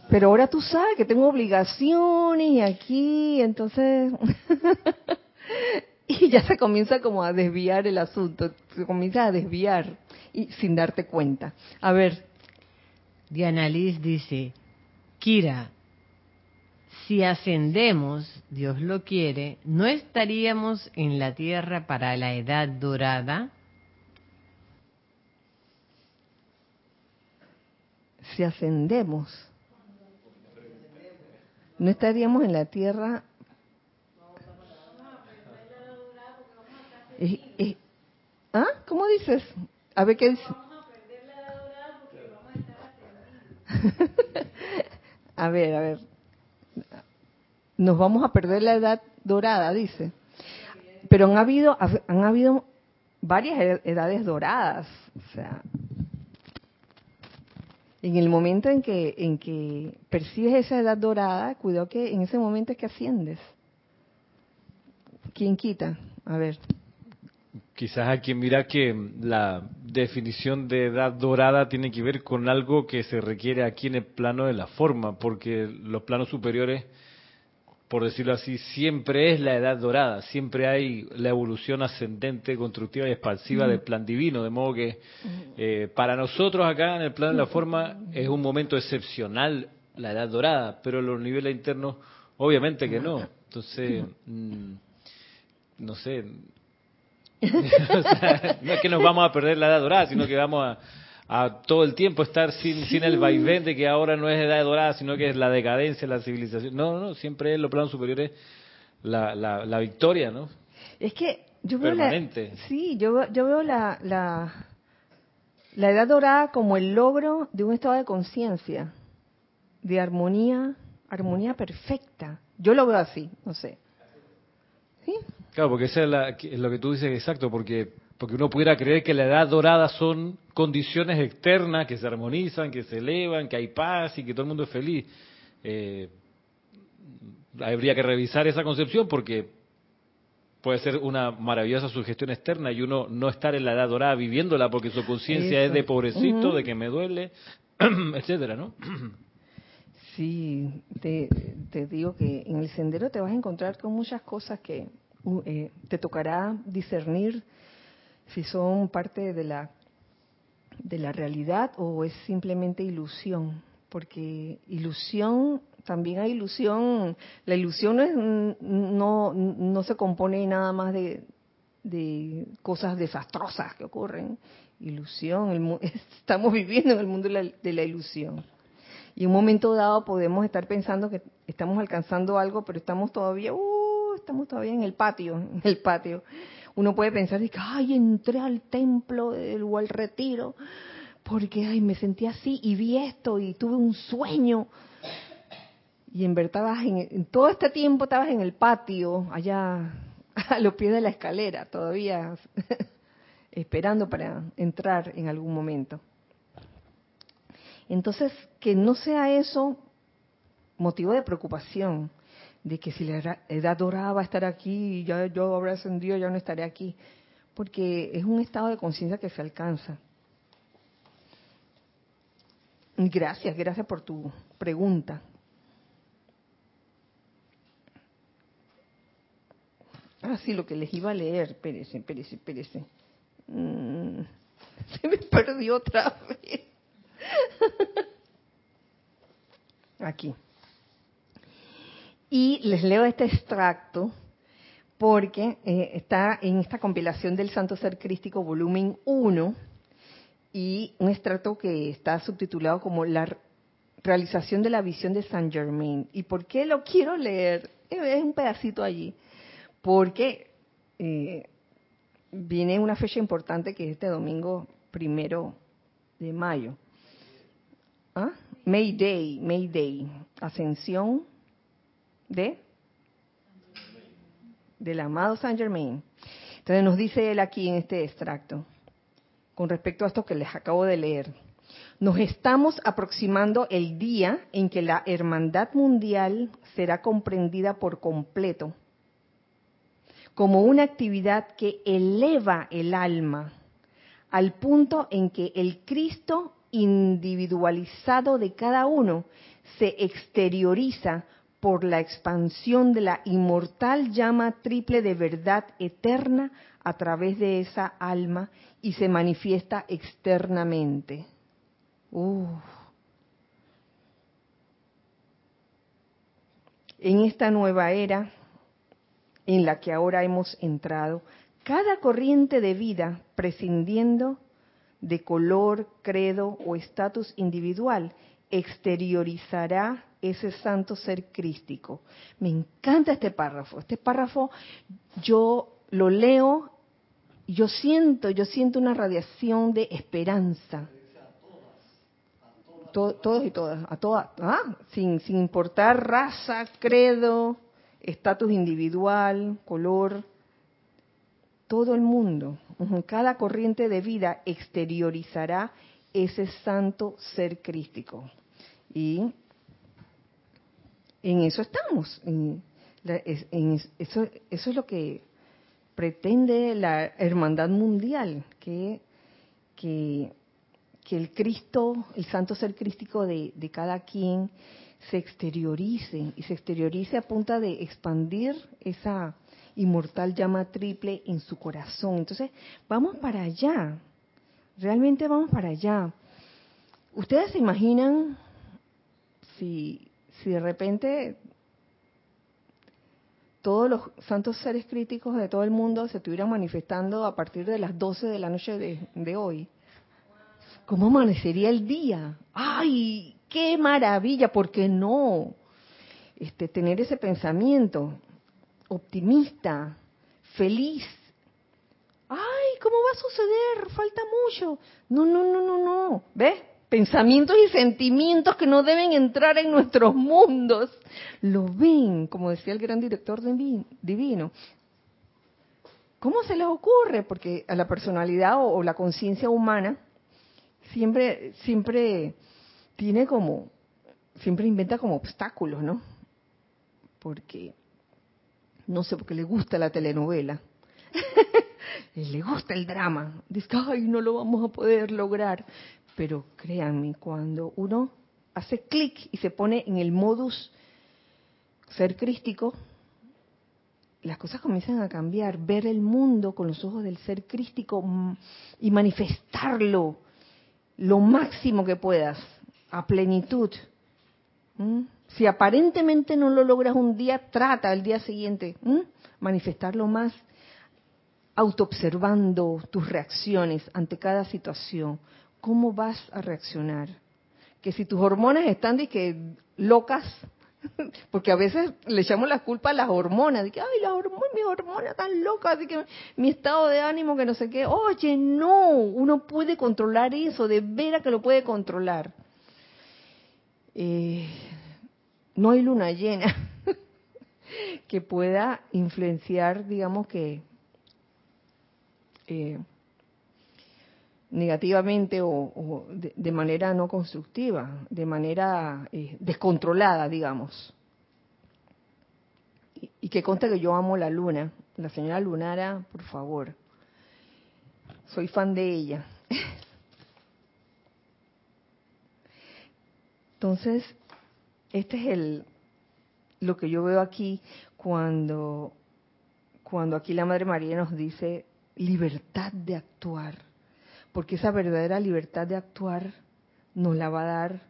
[SPEAKER 1] pero ahora tú sabes que tengo obligaciones y aquí, entonces... y ya se comienza como a desviar el asunto, se comienza a desviar y sin darte cuenta. A ver.
[SPEAKER 2] Diana Liz dice, Kira, si ascendemos, Dios lo quiere, ¿no estaríamos en la tierra para la edad dorada?
[SPEAKER 1] Si ascendemos, ¿no estaríamos en la tierra? ¿Ah? ¿Cómo dices? A ver qué dice. a ver, a ver. Nos vamos a perder la edad dorada, dice. Pero han habido, han habido varias edades doradas. O sea, en el momento en que, en que esa edad dorada, cuidado que en ese momento es que asciendes. ¿Quién quita? A ver
[SPEAKER 3] quizás aquí mira que la definición de edad dorada tiene que ver con algo que se requiere aquí en el plano de la forma, porque los planos superiores, por decirlo así, siempre es la edad dorada, siempre hay la evolución ascendente, constructiva y expansiva del plan divino, de modo que eh, para nosotros acá en el plano de la forma es un momento excepcional la edad dorada, pero en los niveles internos obviamente que no. Entonces, mm, no sé, no es que nos vamos a perder la edad dorada, sino que vamos a, todo el tiempo estar sin, sin el vaivén de que ahora no es edad dorada, sino que es la decadencia, la civilización. No, no, siempre en los planos superiores la, la, la victoria, ¿no?
[SPEAKER 1] Es que yo veo la, sí, yo, yo veo la, la, la edad dorada como el logro de un estado de conciencia, de armonía, armonía perfecta. Yo lo veo así, no sé.
[SPEAKER 3] ¿Sí? Claro, porque eso es, lo que tú dices exacto, porque porque uno pudiera creer que la edad dorada son condiciones externas que se armonizan, que se elevan, que hay paz y que todo el mundo es feliz. Eh, habría que revisar esa concepción porque puede ser una maravillosa sugestión externa y uno no estar en la edad dorada viviéndola porque su conciencia es de pobrecito, de que me duele, etcétera, ¿no?
[SPEAKER 1] Sí, te, te digo que en el sendero te vas a encontrar con muchas cosas que eh, te tocará discernir si son parte de la de la realidad o es simplemente ilusión, porque ilusión también hay ilusión, la ilusión no, es, no, no se compone nada más de, de cosas desastrosas que ocurren. Ilusión, estamos viviendo en el mundo de la, de la ilusión. Y en un momento dado podemos estar pensando que estamos alcanzando algo, pero estamos todavía, uh, estamos todavía en el patio, en el patio. Uno puede pensar que, ay, entré al templo o al retiro, porque, ay, me sentí así y vi esto y tuve un sueño. Y en verdad, en todo este tiempo estabas en el patio, allá a los pies de la escalera, todavía esperando para entrar en algún momento. Entonces, que no sea eso motivo de preocupación, de que si la edad dorada va a estar aquí, ya yo habré ascendido, ya no estaré aquí, porque es un estado de conciencia que se alcanza. Gracias, gracias por tu pregunta. Ah, sí, lo que les iba a leer, espérese, espérese, espérese. Mm, se me perdió otra vez. Aquí. Y les leo este extracto porque eh, está en esta compilación del Santo Ser Crístico, volumen 1, y un extracto que está subtitulado como La realización de la visión de Saint Germain. ¿Y por qué lo quiero leer? Es un pedacito allí. Porque eh, viene una fecha importante que es este domingo primero de mayo. ¿Ah? May Day, May Day, ascensión de del amado Saint Germain. Entonces nos dice él aquí en este extracto, con respecto a esto que les acabo de leer. Nos estamos aproximando el día en que la hermandad mundial será comprendida por completo como una actividad que eleva el alma al punto en que el Cristo individualizado de cada uno se exterioriza por la expansión de la inmortal llama triple de verdad eterna a través de esa alma y se manifiesta externamente. En esta nueva era en la que ahora hemos entrado, cada corriente de vida, prescindiendo de color, credo o estatus individual, exteriorizará ese santo ser crístico. Me encanta este párrafo. Este párrafo yo lo leo, yo siento, yo siento una radiación de esperanza. todos y todas, a todas, ¿ah? sin, sin importar raza, credo, estatus individual, color, todo el mundo, cada corriente de vida exteriorizará ese santo ser crístico. Y en eso estamos. En, eso, eso es lo que pretende la hermandad mundial, que, que, el Cristo, el santo ser crístico de, de cada quien, se exteriorice y se exteriorice a punta de expandir esa inmortal llama triple en su corazón. Entonces, vamos para allá, realmente vamos para allá. ¿Ustedes se imaginan si, si de repente todos los santos seres críticos de todo el mundo se estuvieran manifestando a partir de las 12 de la noche de, hoy? ¿Cómo amanecería el día? ¡Ay! qué maravilla, ¿por qué no? Este, tener ese pensamiento optimista, feliz. Ay, ¿cómo va a suceder? Falta mucho. No, no, no, no, no. ¿Ves? Pensamientos y sentimientos que no deben entrar en nuestros mundos. Lo ven, como decía el gran director divino. ¿Cómo se les ocurre? Porque a la personalidad o, la conciencia humana siempre, siempre tiene como, siempre inventa como obstáculos, ¿no? Porque, no sé, porque le gusta la telenovela, le gusta el drama, dice, ay, no lo vamos a poder lograr. Pero créanme, cuando uno hace clic y se pone en el modus ser crístico, las cosas comienzan a cambiar, ver el mundo con los ojos del ser crístico y manifestarlo lo máximo que puedas a plenitud. ¿Mm? Si aparentemente no lo logras un día, trata el día siguiente ¿Mm? manifestarlo más, autoobservando tus reacciones ante cada situación. ¿Cómo vas a reaccionar? Que si tus hormonas están de que locas, porque a veces le echamos la culpa a las hormonas, de que, ay, las hormonas, mis hormonas están locas, de que mi estado de ánimo, que no sé qué. Oye, no, uno puede controlar eso, de veras que lo puede controlar. Eh, no hay luna llena que pueda influenciar, digamos que, eh, negativamente o, de, manera no constructiva, de manera eh, descontrolada, digamos. Y, y, que conste que yo amo la luna, la señora Lunara, por favor, soy fan de ella. Entonces, este es el lo que yo veo aquí cuando cuando aquí la Madre María nos dice libertad de actuar, porque esa verdadera libertad de actuar nos la va a dar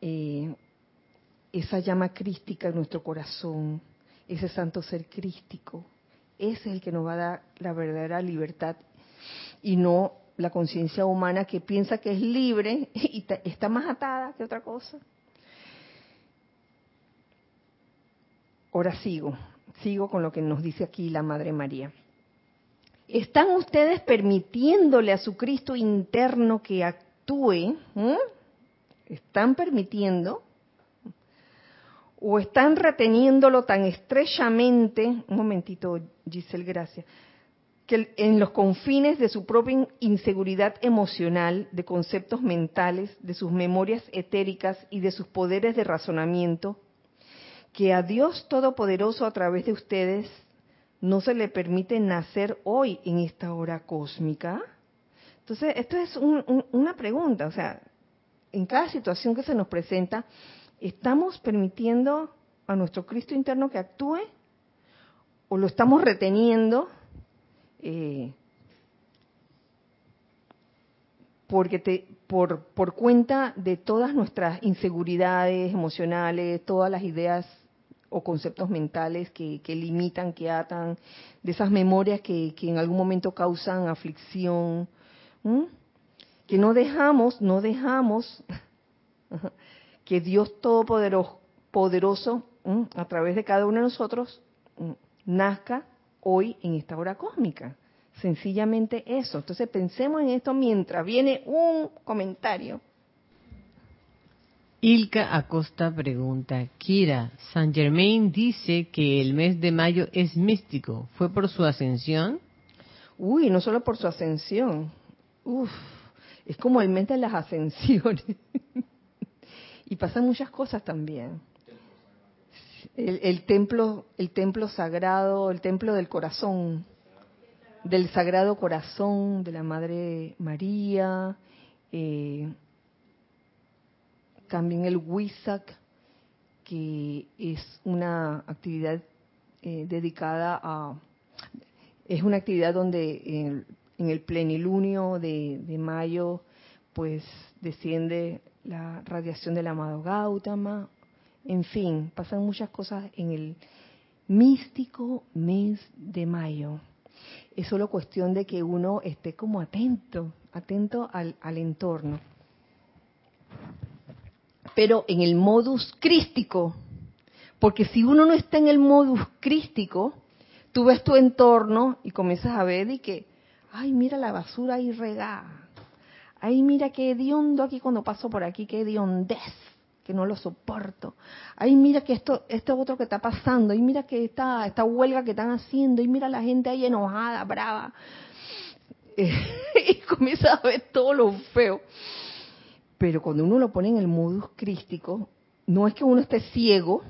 [SPEAKER 1] eh, esa llama crística en nuestro corazón, ese santo ser crístico. Ese es el que nos va a dar la verdadera libertad y no la conciencia humana que piensa que es libre y está más atada que otra cosa. Ahora sigo, sigo con lo que nos dice aquí la Madre María. ¿Están ustedes permitiéndole a su Cristo interno que actúe? ¿Están permitiendo? ¿O están reteniéndolo tan estrechamente? Un momentito, Giselle, gracias. Que en los confines de su propia inseguridad emocional, de conceptos mentales, de sus memorias etéricas y de sus poderes de razonamiento, que a Dios Todopoderoso a través de ustedes no se le permite nacer hoy en esta hora cósmica? Entonces, esto es una pregunta, o sea, en cada situación que se nos presenta, ¿estamos permitiendo a nuestro Cristo interno que actúe? ¿O lo estamos reteniendo? Eh, porque te, por, por cuenta de todas nuestras inseguridades emocionales, todas las ideas o conceptos mentales que, limitan, que atan, de esas memorias que, en algún momento causan aflicción, que no dejamos, no dejamos que Dios Todopoderoso poderoso, a través de cada uno de nosotros nazca hoy en esta hora cósmica. Sencillamente eso. Entonces pensemos en esto mientras viene un comentario
[SPEAKER 2] Ilka Acosta pregunta, Kira, San Germain dice que el mes de mayo es místico. ¿Fue por su ascensión?
[SPEAKER 1] Uy, no solo por su ascensión. Uf, es como el mes de las ascensiones. y pasan muchas cosas también. El, templo, el templo sagrado, el templo del corazón, del sagrado corazón de la Madre María. Eh, también el WISAC, que es una actividad eh, dedicada a, es una actividad donde en, el plenilunio de, mayo, pues desciende la radiación del amado Gautama, en fin, pasan muchas cosas en el místico mes de mayo. Es solo cuestión de que uno esté como atento, atento al, al entorno pero en el modus crístico. Porque si uno no está en el modus crístico, tú ves tu entorno y comienzas a ver y que, ay, mira la basura ahí regada. Ay, mira qué hediondo aquí cuando paso por aquí, qué hediondez, que no lo soporto. Ay, mira que esto, esto otro que está pasando. Y mira que esta, esta huelga que están haciendo. Y mira la gente ahí enojada, brava. y comienzas a ver todo lo feo. Pero cuando uno lo pone en el modus crístico, no es que uno esté ciego,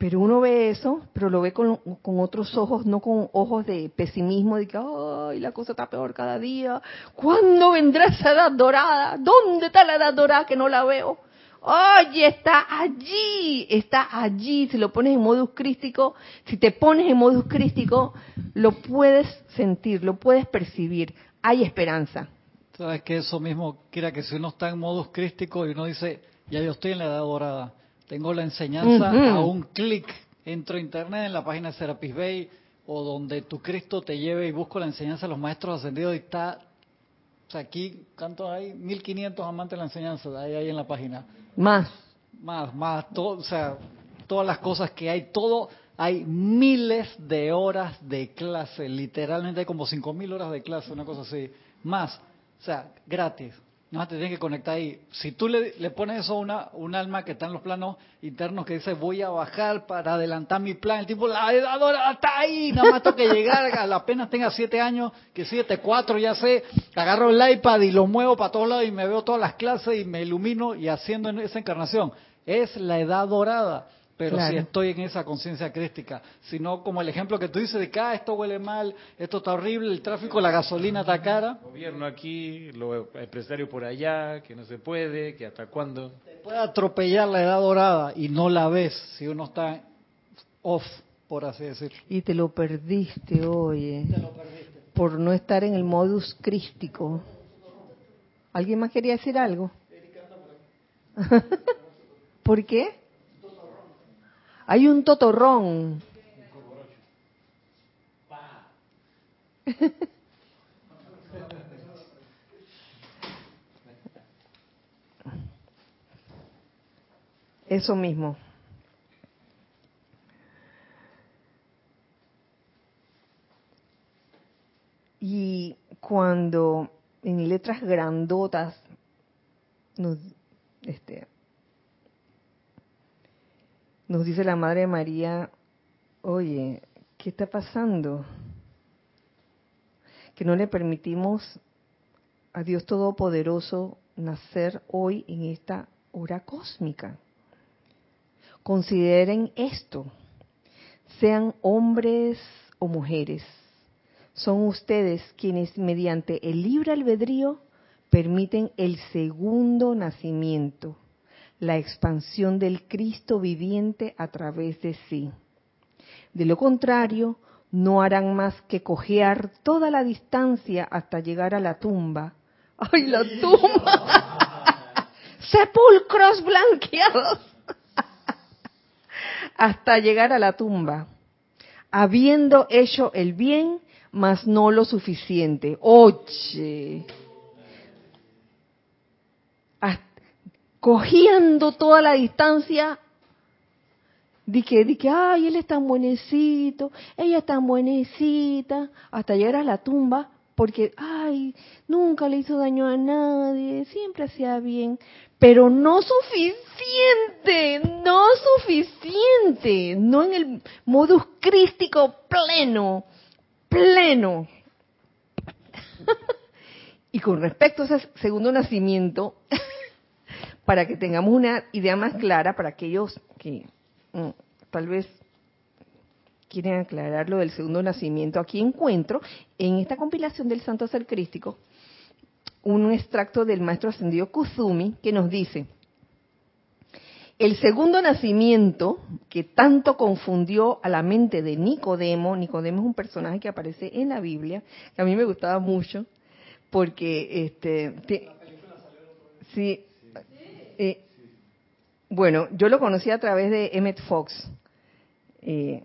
[SPEAKER 1] pero uno ve eso, pero lo ve con, otros ojos, no con ojos de pesimismo, de que, ay, la cosa está peor cada día. ¿Cuándo vendrá esa edad dorada? ¿Dónde está la edad dorada que no la veo? Oye, está allí, está allí. Si lo pones en modus crístico, si te pones en modus crístico, lo puedes sentir, lo puedes percibir. Hay esperanza.
[SPEAKER 4] Sabes que eso mismo, quiera que si uno está en modus crístico y uno dice, ya yo estoy en la edad dorada, tengo la enseñanza a un clic, entro a internet en la página de Serapis Bay o donde tu Cristo te lleve y busco la enseñanza de los maestros ascendidos y está, o sea, aquí, ¿cuántos hay? 1500 amantes de la enseñanza, ahí hay en la página.
[SPEAKER 1] Más.
[SPEAKER 4] Más, más, todo, o sea, todas las cosas que hay, todo, hay miles de horas de clase, literalmente hay como 5000 horas de clase, una cosa así, más o sea, gratis. No te tienes que conectar ahí. Si tú le, pones eso a una, un alma que está en los planos internos que dice voy a bajar para adelantar mi plan, el tipo, la edadora está ahí, nada más tengo que llegar, apenas tenga siete años, que siete, cuatro, ya sé, agarro el iPad y lo muevo para todos lados y me veo todas las clases y me ilumino y haciendo esa encarnación. Es la edad dorada pero si estoy en esa conciencia crística, sino como el ejemplo que tú dices de que ah, esto huele mal, esto está horrible, el tráfico, la gasolina está cara.
[SPEAKER 3] El gobierno aquí, lo empresario por allá, que no se puede, que hasta cuándo.
[SPEAKER 4] Te puede atropellar la edad dorada y no la ves si uno está off, por así decirlo.
[SPEAKER 1] Y te lo perdiste, oye. Te lo perdiste. Por no estar en el modus crístico. ¿Alguien más quería decir algo? ¿Por qué? Hay un totorrón. Eso mismo. Y cuando en letras grandotas nos, este, nos dice la Madre María, oye, ¿qué está pasando? Que no le permitimos a Dios Todopoderoso nacer hoy en esta hora cósmica. Consideren esto, sean hombres o mujeres, son ustedes quienes mediante el libre albedrío permiten el segundo nacimiento, la expansión del Cristo viviente a través de sí. De lo contrario, no harán más que cojear toda la distancia hasta llegar a la tumba. ¡Ay, la tumba! Sepulcros blanqueados. hasta llegar a la tumba, habiendo hecho el bien mas no lo suficiente. Oye, cogiendo toda la distancia, di que, di que, ay, él es tan buenecito, ella es tan buenecita, hasta llegar a la tumba, porque, ay, nunca le hizo daño a nadie, siempre hacía bien, pero no suficiente, no suficiente, no en el modus crístico pleno pleno. y con respecto a ese segundo nacimiento, para que tengamos una idea más clara, para aquellos que mm, tal vez quieren aclarar lo del segundo nacimiento, aquí encuentro en esta compilación del Santo Ser Crístico un extracto del maestro ascendido Kuzumi que nos dice, el segundo nacimiento, que tanto confundió a la mente de Nicodemo, Nicodemo es un personaje que aparece en la Biblia, que a mí me gustaba mucho, porque este, sí, eh, bueno, yo lo conocí a través de Emmett Fox, eh,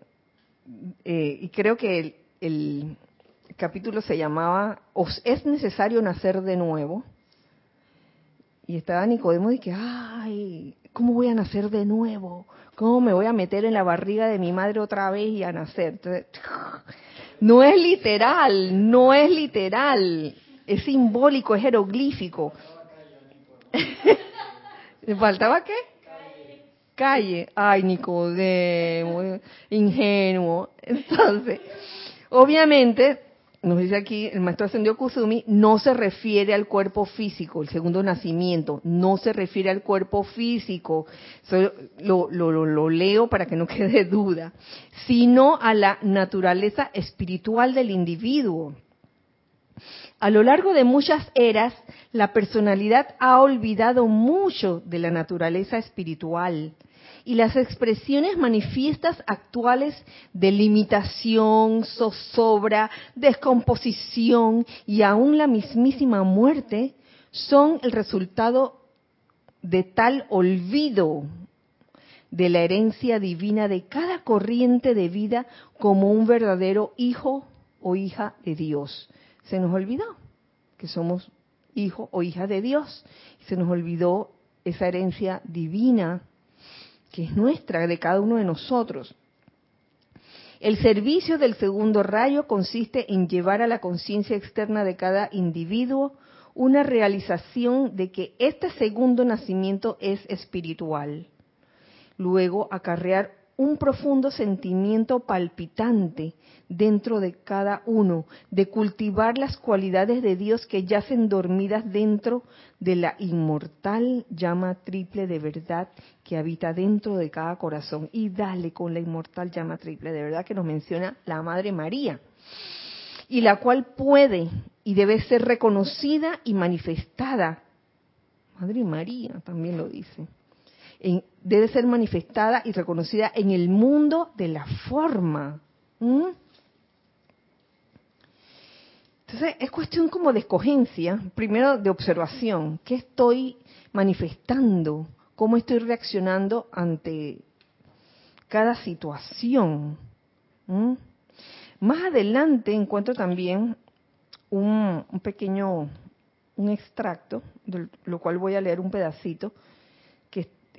[SPEAKER 1] eh, y creo que el, capítulo se llamaba ¿Os es necesario nacer de nuevo? Y estaba Nicodemo y que, ay, ¿cómo voy a nacer de nuevo? ¿Cómo me voy a meter en la barriga de mi madre otra vez y a nacer? no es literal, no es literal, es simbólico, es jeroglífico. ¿Le faltaba qué? Calle. Ay, Nicodemo, ingenuo. Entonces, obviamente, nos dice aquí el maestro ascendió Kusumi, no se refiere al cuerpo físico, el segundo nacimiento, no se refiere al cuerpo físico, lo, lo, leo para que no quede duda, sino a la naturaleza espiritual del individuo. A lo largo de muchas eras, la personalidad ha olvidado mucho de la naturaleza espiritual y las expresiones manifiestas actuales de limitación, zozobra, descomposición y aún la mismísima muerte son el resultado de tal olvido de la herencia divina de cada corriente de vida como un verdadero hijo o hija de Dios. Se nos olvidó que somos hijo o hija de Dios. Se nos olvidó esa herencia divina que es nuestra, de cada uno de nosotros. El servicio del segundo rayo consiste en llevar a la conciencia externa de cada individuo una realización de que este segundo nacimiento es espiritual. Luego, acarrear un profundo sentimiento palpitante dentro de cada uno, de cultivar las cualidades de Dios que yacen dormidas dentro de la inmortal llama triple de verdad que habita dentro de cada corazón. Y dale con la inmortal llama triple de verdad que nos menciona la Madre María, y la cual puede y debe ser reconocida y manifestada. Madre María también lo dice. Debe ser manifestada y reconocida en el mundo de la forma. Entonces, es cuestión como de escogencia, primero de observación. ¿Qué estoy manifestando? ¿Cómo estoy reaccionando ante cada situación. Más adelante encuentro también un, pequeño, un extracto, de lo cual voy a leer un pedacito,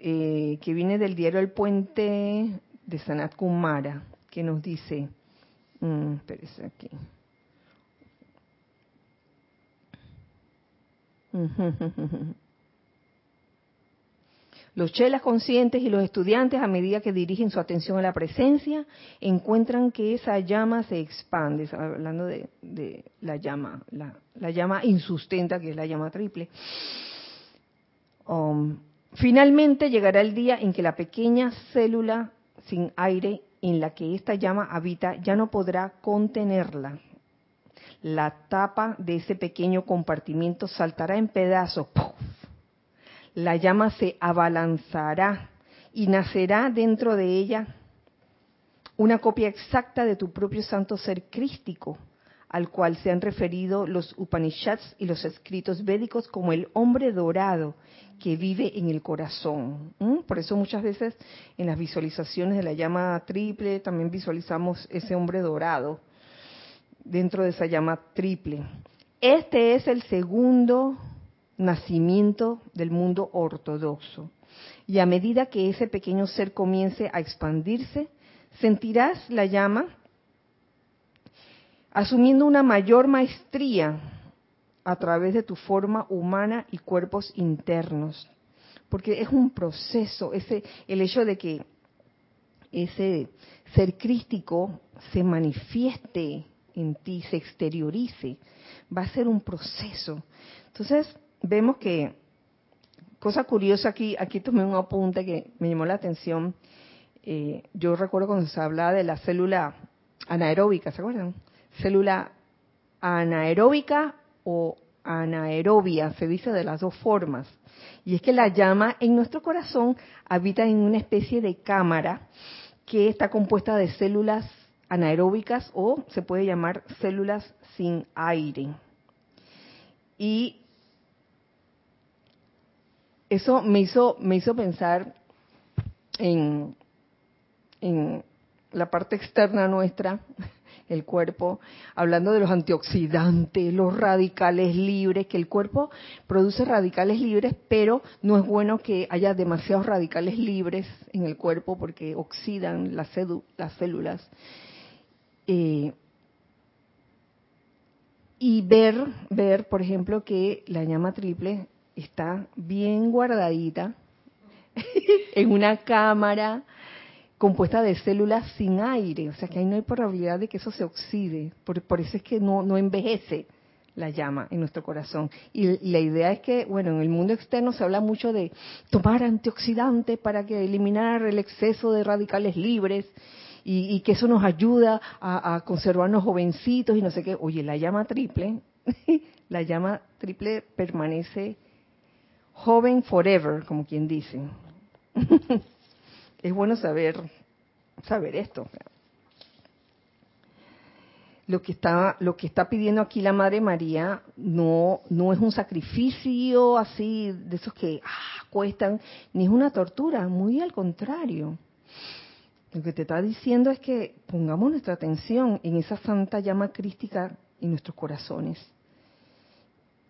[SPEAKER 1] eh, que viene del diario El Puente de Sanat Kumara, que nos dice, espérese aquí. Los chelas conscientes y los estudiantes, a medida que dirigen su atención a la presencia, encuentran que esa llama se expande, hablando de, la llama, la, llama insustenta, que es la llama triple. Um, finalmente llegará el día en que la pequeña célula sin aire en la que esta llama habita ya no podrá contenerla. La tapa de ese pequeño compartimiento saltará en pedazos la llama se abalanzará y nacerá dentro de ella una copia exacta de tu propio santo ser crístico, al cual se han referido los Upanishads y los escritos védicos como el hombre dorado que vive en el corazón. Por eso muchas veces en las visualizaciones de la llama triple también visualizamos ese hombre dorado dentro de esa llama triple. Este es el segundo nacimiento del mundo ortodoxo. Y a medida que ese pequeño ser comience a expandirse, sentirás la llama asumiendo una mayor maestría a través de tu forma humana y cuerpos internos. Porque es un proceso, ese, el hecho de que ese ser crístico se manifieste en ti, se exteriorice, va a ser un proceso. Entonces, vemos que, cosa curiosa aquí, aquí tomé un apunte que me llamó la atención. Eh, yo recuerdo cuando se hablaba de la célula anaeróbica, ¿se acuerdan? Célula anaeróbica o anaerobia, se dice de las dos formas. Y es que la llama en nuestro corazón habita en una especie de cámara que está compuesta de células anaeróbicas o se puede llamar células sin aire. Y eso me hizo, me hizo pensar en, en la parte externa nuestra, el cuerpo, hablando de los antioxidantes, los radicales libres, que el cuerpo produce radicales libres, pero no es bueno que haya demasiados radicales libres en el cuerpo porque oxidan las, las células. Eh, y ver, ver, por ejemplo, que la llama triple está bien guardadita en una cámara compuesta de células sin aire, o sea que ahí no hay probabilidad de que eso se oxide, por, eso es que no, envejece la llama en nuestro corazón. Y, la idea es que, bueno, en el mundo externo se habla mucho de tomar antioxidantes para que eliminar el exceso de radicales libres y, que eso nos ayuda a, conservarnos jovencitos y no sé qué. Oye, la llama triple, la llama triple permanece joven forever, como quien dice. es bueno saber saber esto. Lo que está lo que está pidiendo aquí la Madre María no no es un sacrificio así de esos que ah, cuestan, ni es una tortura, muy al contrario. Lo que te está diciendo es que pongamos nuestra atención en esa santa llama crística en nuestros corazones.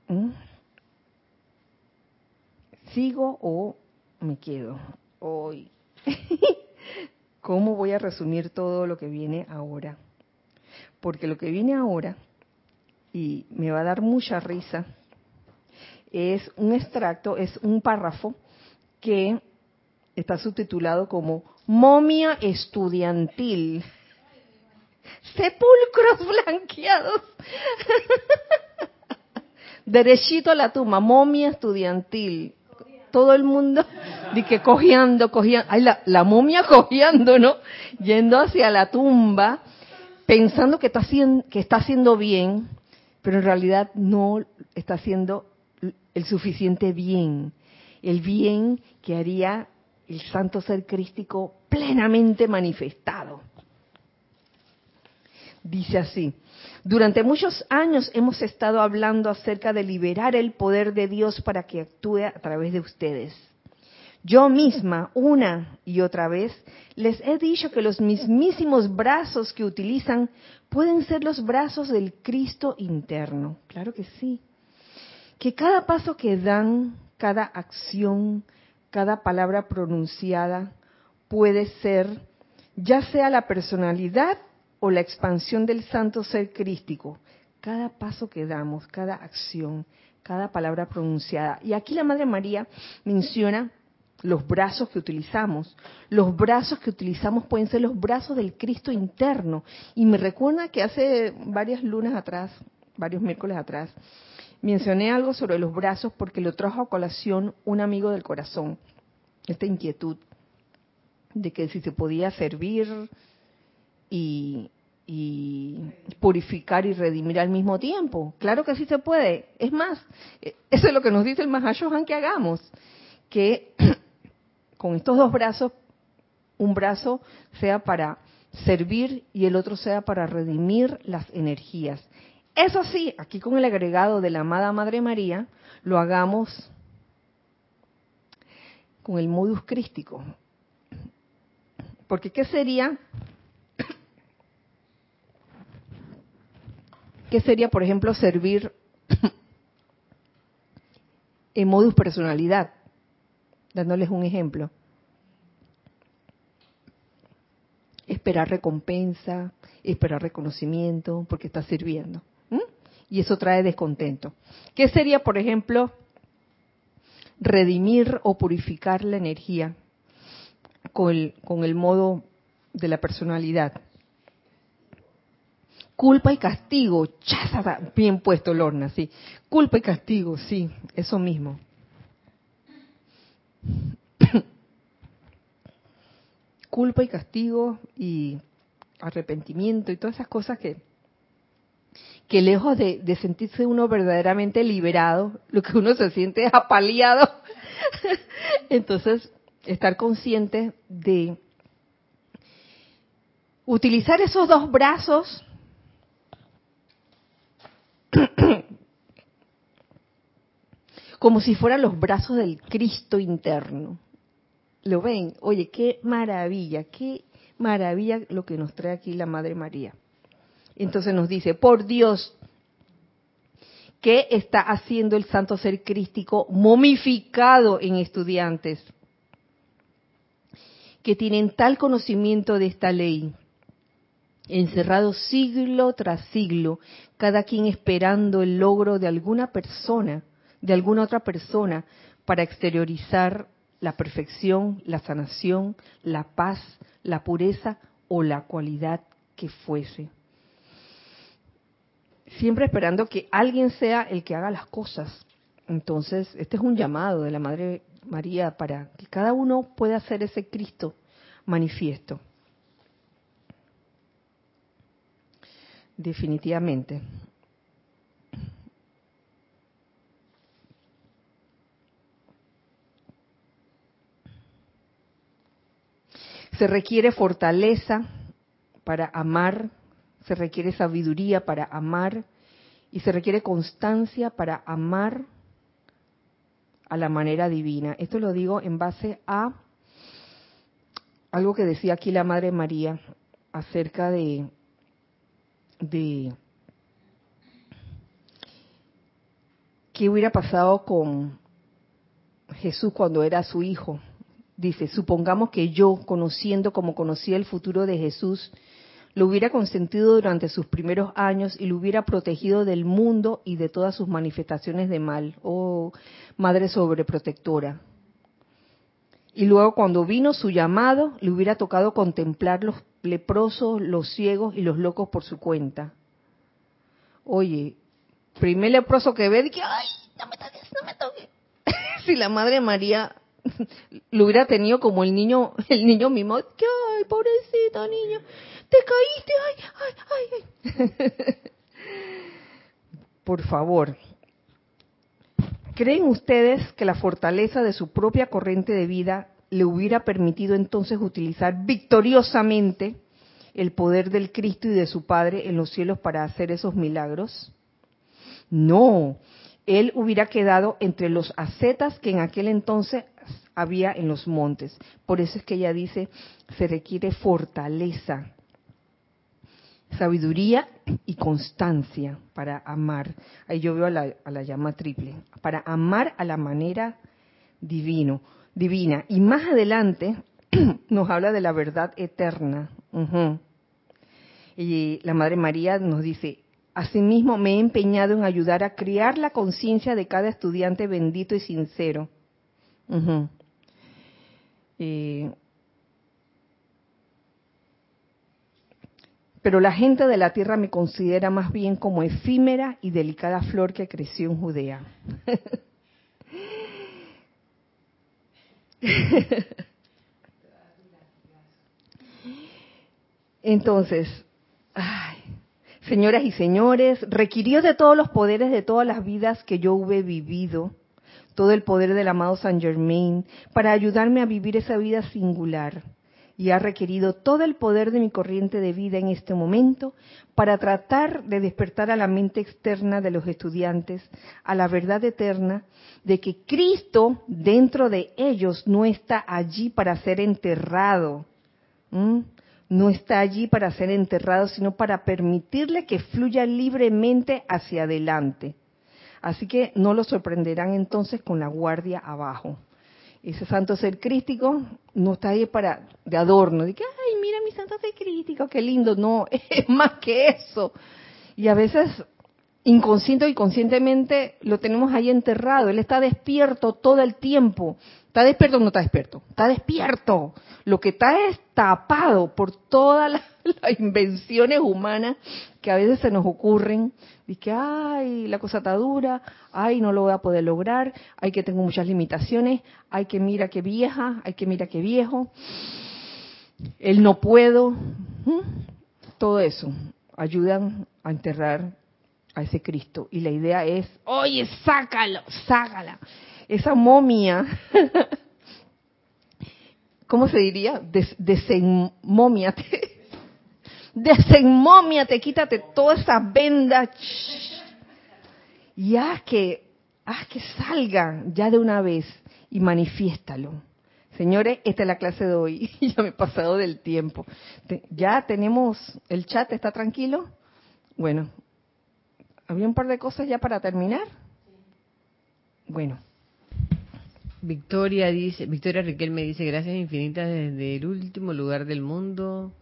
[SPEAKER 1] ¿Mm? ¿Sigo o me quedo? Hoy. ¿Cómo voy a resumir todo lo que viene ahora? Porque lo que viene ahora, y me va a dar mucha risa, es un extracto, es un párrafo que está subtitulado como Momia estudiantil. Sepulcros blanqueados. Derechito a la tumba, momia estudiantil todo el mundo de que cogiendo, cogiendo, ay, la, momia cogiendo, ¿no? Yendo hacia la tumba, pensando que está, haciendo, que está haciendo bien, pero en realidad no está haciendo el suficiente bien, el bien que haría el santo ser crístico plenamente manifestado. Dice así, durante muchos años hemos estado hablando acerca de liberar el poder de Dios para que actúe a través de ustedes. Yo misma, una y otra vez, les he dicho que los mismísimos brazos que utilizan pueden ser los brazos del Cristo interno. Claro que sí. Que cada paso que dan, cada acción, cada palabra pronunciada puede ser ya sea la personalidad o la expansión del santo ser crístico. Cada paso que damos, cada acción, cada palabra pronunciada. Y aquí la Madre María menciona los brazos que utilizamos. Los brazos que utilizamos pueden ser los brazos del Cristo interno. Y me recuerda que hace varias lunas atrás, varios miércoles atrás, mencioné algo sobre los brazos porque lo trajo a colación un amigo del corazón, esta inquietud de que si se podía servir y, y purificar y redimir al mismo tiempo. Claro que sí se puede. Es más, eso es lo que nos dice el Mahashohan que hagamos, que con estos dos brazos, un brazo sea para servir y el otro sea para redimir las energías. Eso sí, aquí con el agregado de la amada Madre María, lo hagamos con el modus crístico. Porque ¿qué sería? ¿Qué sería, por ejemplo, servir en modus personalidad? dándoles un ejemplo. Esperar recompensa, esperar reconocimiento, porque está sirviendo. Y eso trae descontento. ¿Qué sería, por ejemplo, redimir o purificar la energía con el, con el modo de la personalidad? Culpa y castigo, chaza, bien puesto Lorna, sí. Culpa y castigo, sí, eso mismo. culpa y castigo y arrepentimiento y todas esas cosas que, que lejos de, de, sentirse uno verdaderamente liberado, lo que uno se siente es apaleado. Entonces, estar consciente de utilizar esos dos brazos como si fueran los brazos del Cristo interno. ¿Lo ven? Oye, qué maravilla, qué maravilla lo que nos trae aquí la Madre María. Entonces nos dice, por Dios, ¿qué está haciendo el santo ser crístico momificado en estudiantes que tienen tal conocimiento de esta ley? Encerrados siglo tras siglo, cada quien esperando el logro de alguna persona, de alguna otra persona, para exteriorizar la perfección, la sanación, la paz, la pureza o la cualidad que fuese. Siempre esperando que alguien sea el que haga las cosas. Entonces, este es un llamado de la Madre María para que cada uno pueda hacer ese Cristo manifiesto. Definitivamente. Se requiere fortaleza para amar, se requiere sabiduría para amar y se requiere constancia para amar a la manera divina. Esto lo digo en base a algo que decía aquí la Madre María acerca de, de qué hubiera pasado con Jesús cuando era su hijo Dice, supongamos que yo, conociendo como conocía el futuro de Jesús, lo hubiera consentido durante sus primeros años y lo hubiera protegido del mundo y de todas sus manifestaciones de mal. Oh, Madre sobreprotectora. Y luego cuando vino su llamado, le hubiera tocado contemplar los leprosos, los ciegos y los locos por su cuenta. Oye, primer leproso que ve, que, ay, no me toques, no me toques. si la Madre María lo hubiera tenido como el niño, el niño mismo, que ay, pobrecito niño, te caíste, ay, ay, ay, Por favor, ¿creen ustedes que la fortaleza de su propia corriente de vida le hubiera permitido entonces utilizar victoriosamente el poder del Cristo y de su Padre en los cielos para hacer esos milagros? No, él hubiera quedado entre los ascetas que en aquel entonces había en los montes. Por eso es que ella dice, se requiere fortaleza, sabiduría y constancia para amar. Ahí yo veo a la, llama triple, para amar a la manera divino, divina. Y más adelante nos habla de la verdad eterna. Y la Madre María nos dice, asimismo me he empeñado en ayudar a criar la conciencia de cada estudiante bendito y sincero. Pero la gente de la tierra me considera más bien como efímera y delicada flor que creció en Judea. Entonces, ay, señoras y señores, requirió de todos los poderes de todas las vidas que yo hube vivido, todo el poder del amado Saint Germain, para ayudarme a vivir esa vida singular. Y ha requerido todo el poder de mi corriente de vida en este momento para tratar de despertar a la mente externa de los estudiantes a la verdad eterna de que Cristo dentro de ellos no está allí para ser enterrado. no está allí para ser enterrado, sino para permitirle que fluya libremente hacia adelante. Así que no lo sorprenderán entonces con la guardia abajo. Ese santo ser crístico no está ahí para de adorno, de que, ay, mira mi santo ser crítico, qué lindo. No, es más que eso. Y a veces, inconsciente y conscientemente, lo tenemos ahí enterrado. Él está despierto todo el tiempo. ¿Está despierto o no está despierto? Está despierto. Lo que está es tapado por todas las, invenciones humanas que a veces se nos ocurren. Y que, ay, la cosa está dura, ay, no lo voy a poder lograr, ay, que tengo muchas limitaciones, ay, que mira que vieja, ay, que mira que viejo, él no puedo. ¿Mm? Todo eso ayudan a enterrar a ese Cristo. Y la idea es, oye, sácalo, sácala. Esa momia, ¿cómo se diría? Des, desenmomiate. Desenmomiate, quítate toda esa venda. Y haz que, haz que salga ya de una vez y manifiéstalo. Señores, esta es la clase de hoy. ya me he pasado del tiempo. Ya tenemos, el chat está tranquilo. Bueno, había un par de cosas ya para terminar. Bueno,
[SPEAKER 2] Victoria dice, Victoria Riquelme dice, gracias infinitas desde el último lugar del mundo.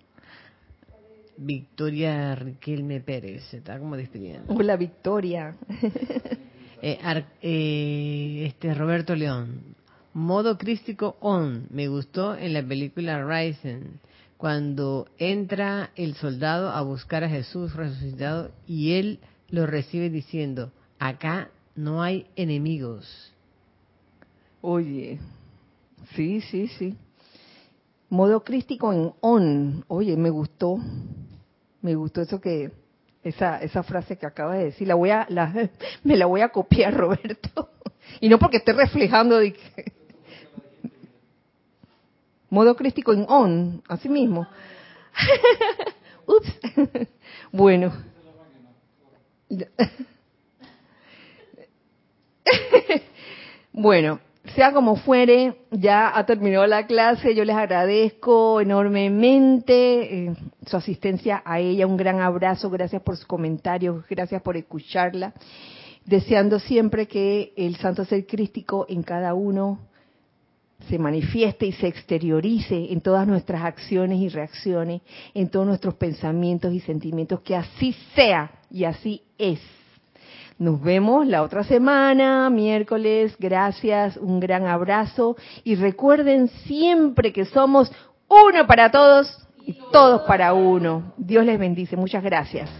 [SPEAKER 2] Victoria Riquelme Pérez, se está como despidiendo.
[SPEAKER 1] hola Victoria.
[SPEAKER 2] Eh, Ar- eh, este Roberto León, modo crístico on, me gustó en la película Ryzen, cuando entra el soldado a buscar a Jesús resucitado y él lo recibe diciendo, acá no hay enemigos.
[SPEAKER 1] Oye, sí, sí, sí. Modo crístico en on. Oye, me gustó. Me gustó eso que esa esa frase que acaba de decir. La voy a la, me la voy a copiar, Roberto. Y no porque esté reflejando modo crístico en on, así mismo. Ups. Bueno. Bueno, sea como fuere, ya ha terminado la clase. Yo les agradezco enormemente eh, su asistencia a ella. Un gran abrazo. Gracias por sus comentarios. Gracias por escucharla. Deseando siempre que el santo ser crístico en cada uno se manifieste y se exteriorice en todas nuestras acciones y reacciones, en todos nuestros pensamientos y sentimientos. Que así sea y así es. Nos vemos la otra semana, miércoles. Gracias, un gran abrazo. Y recuerden siempre que somos uno para todos y todos para uno. Dios les bendice. Muchas gracias.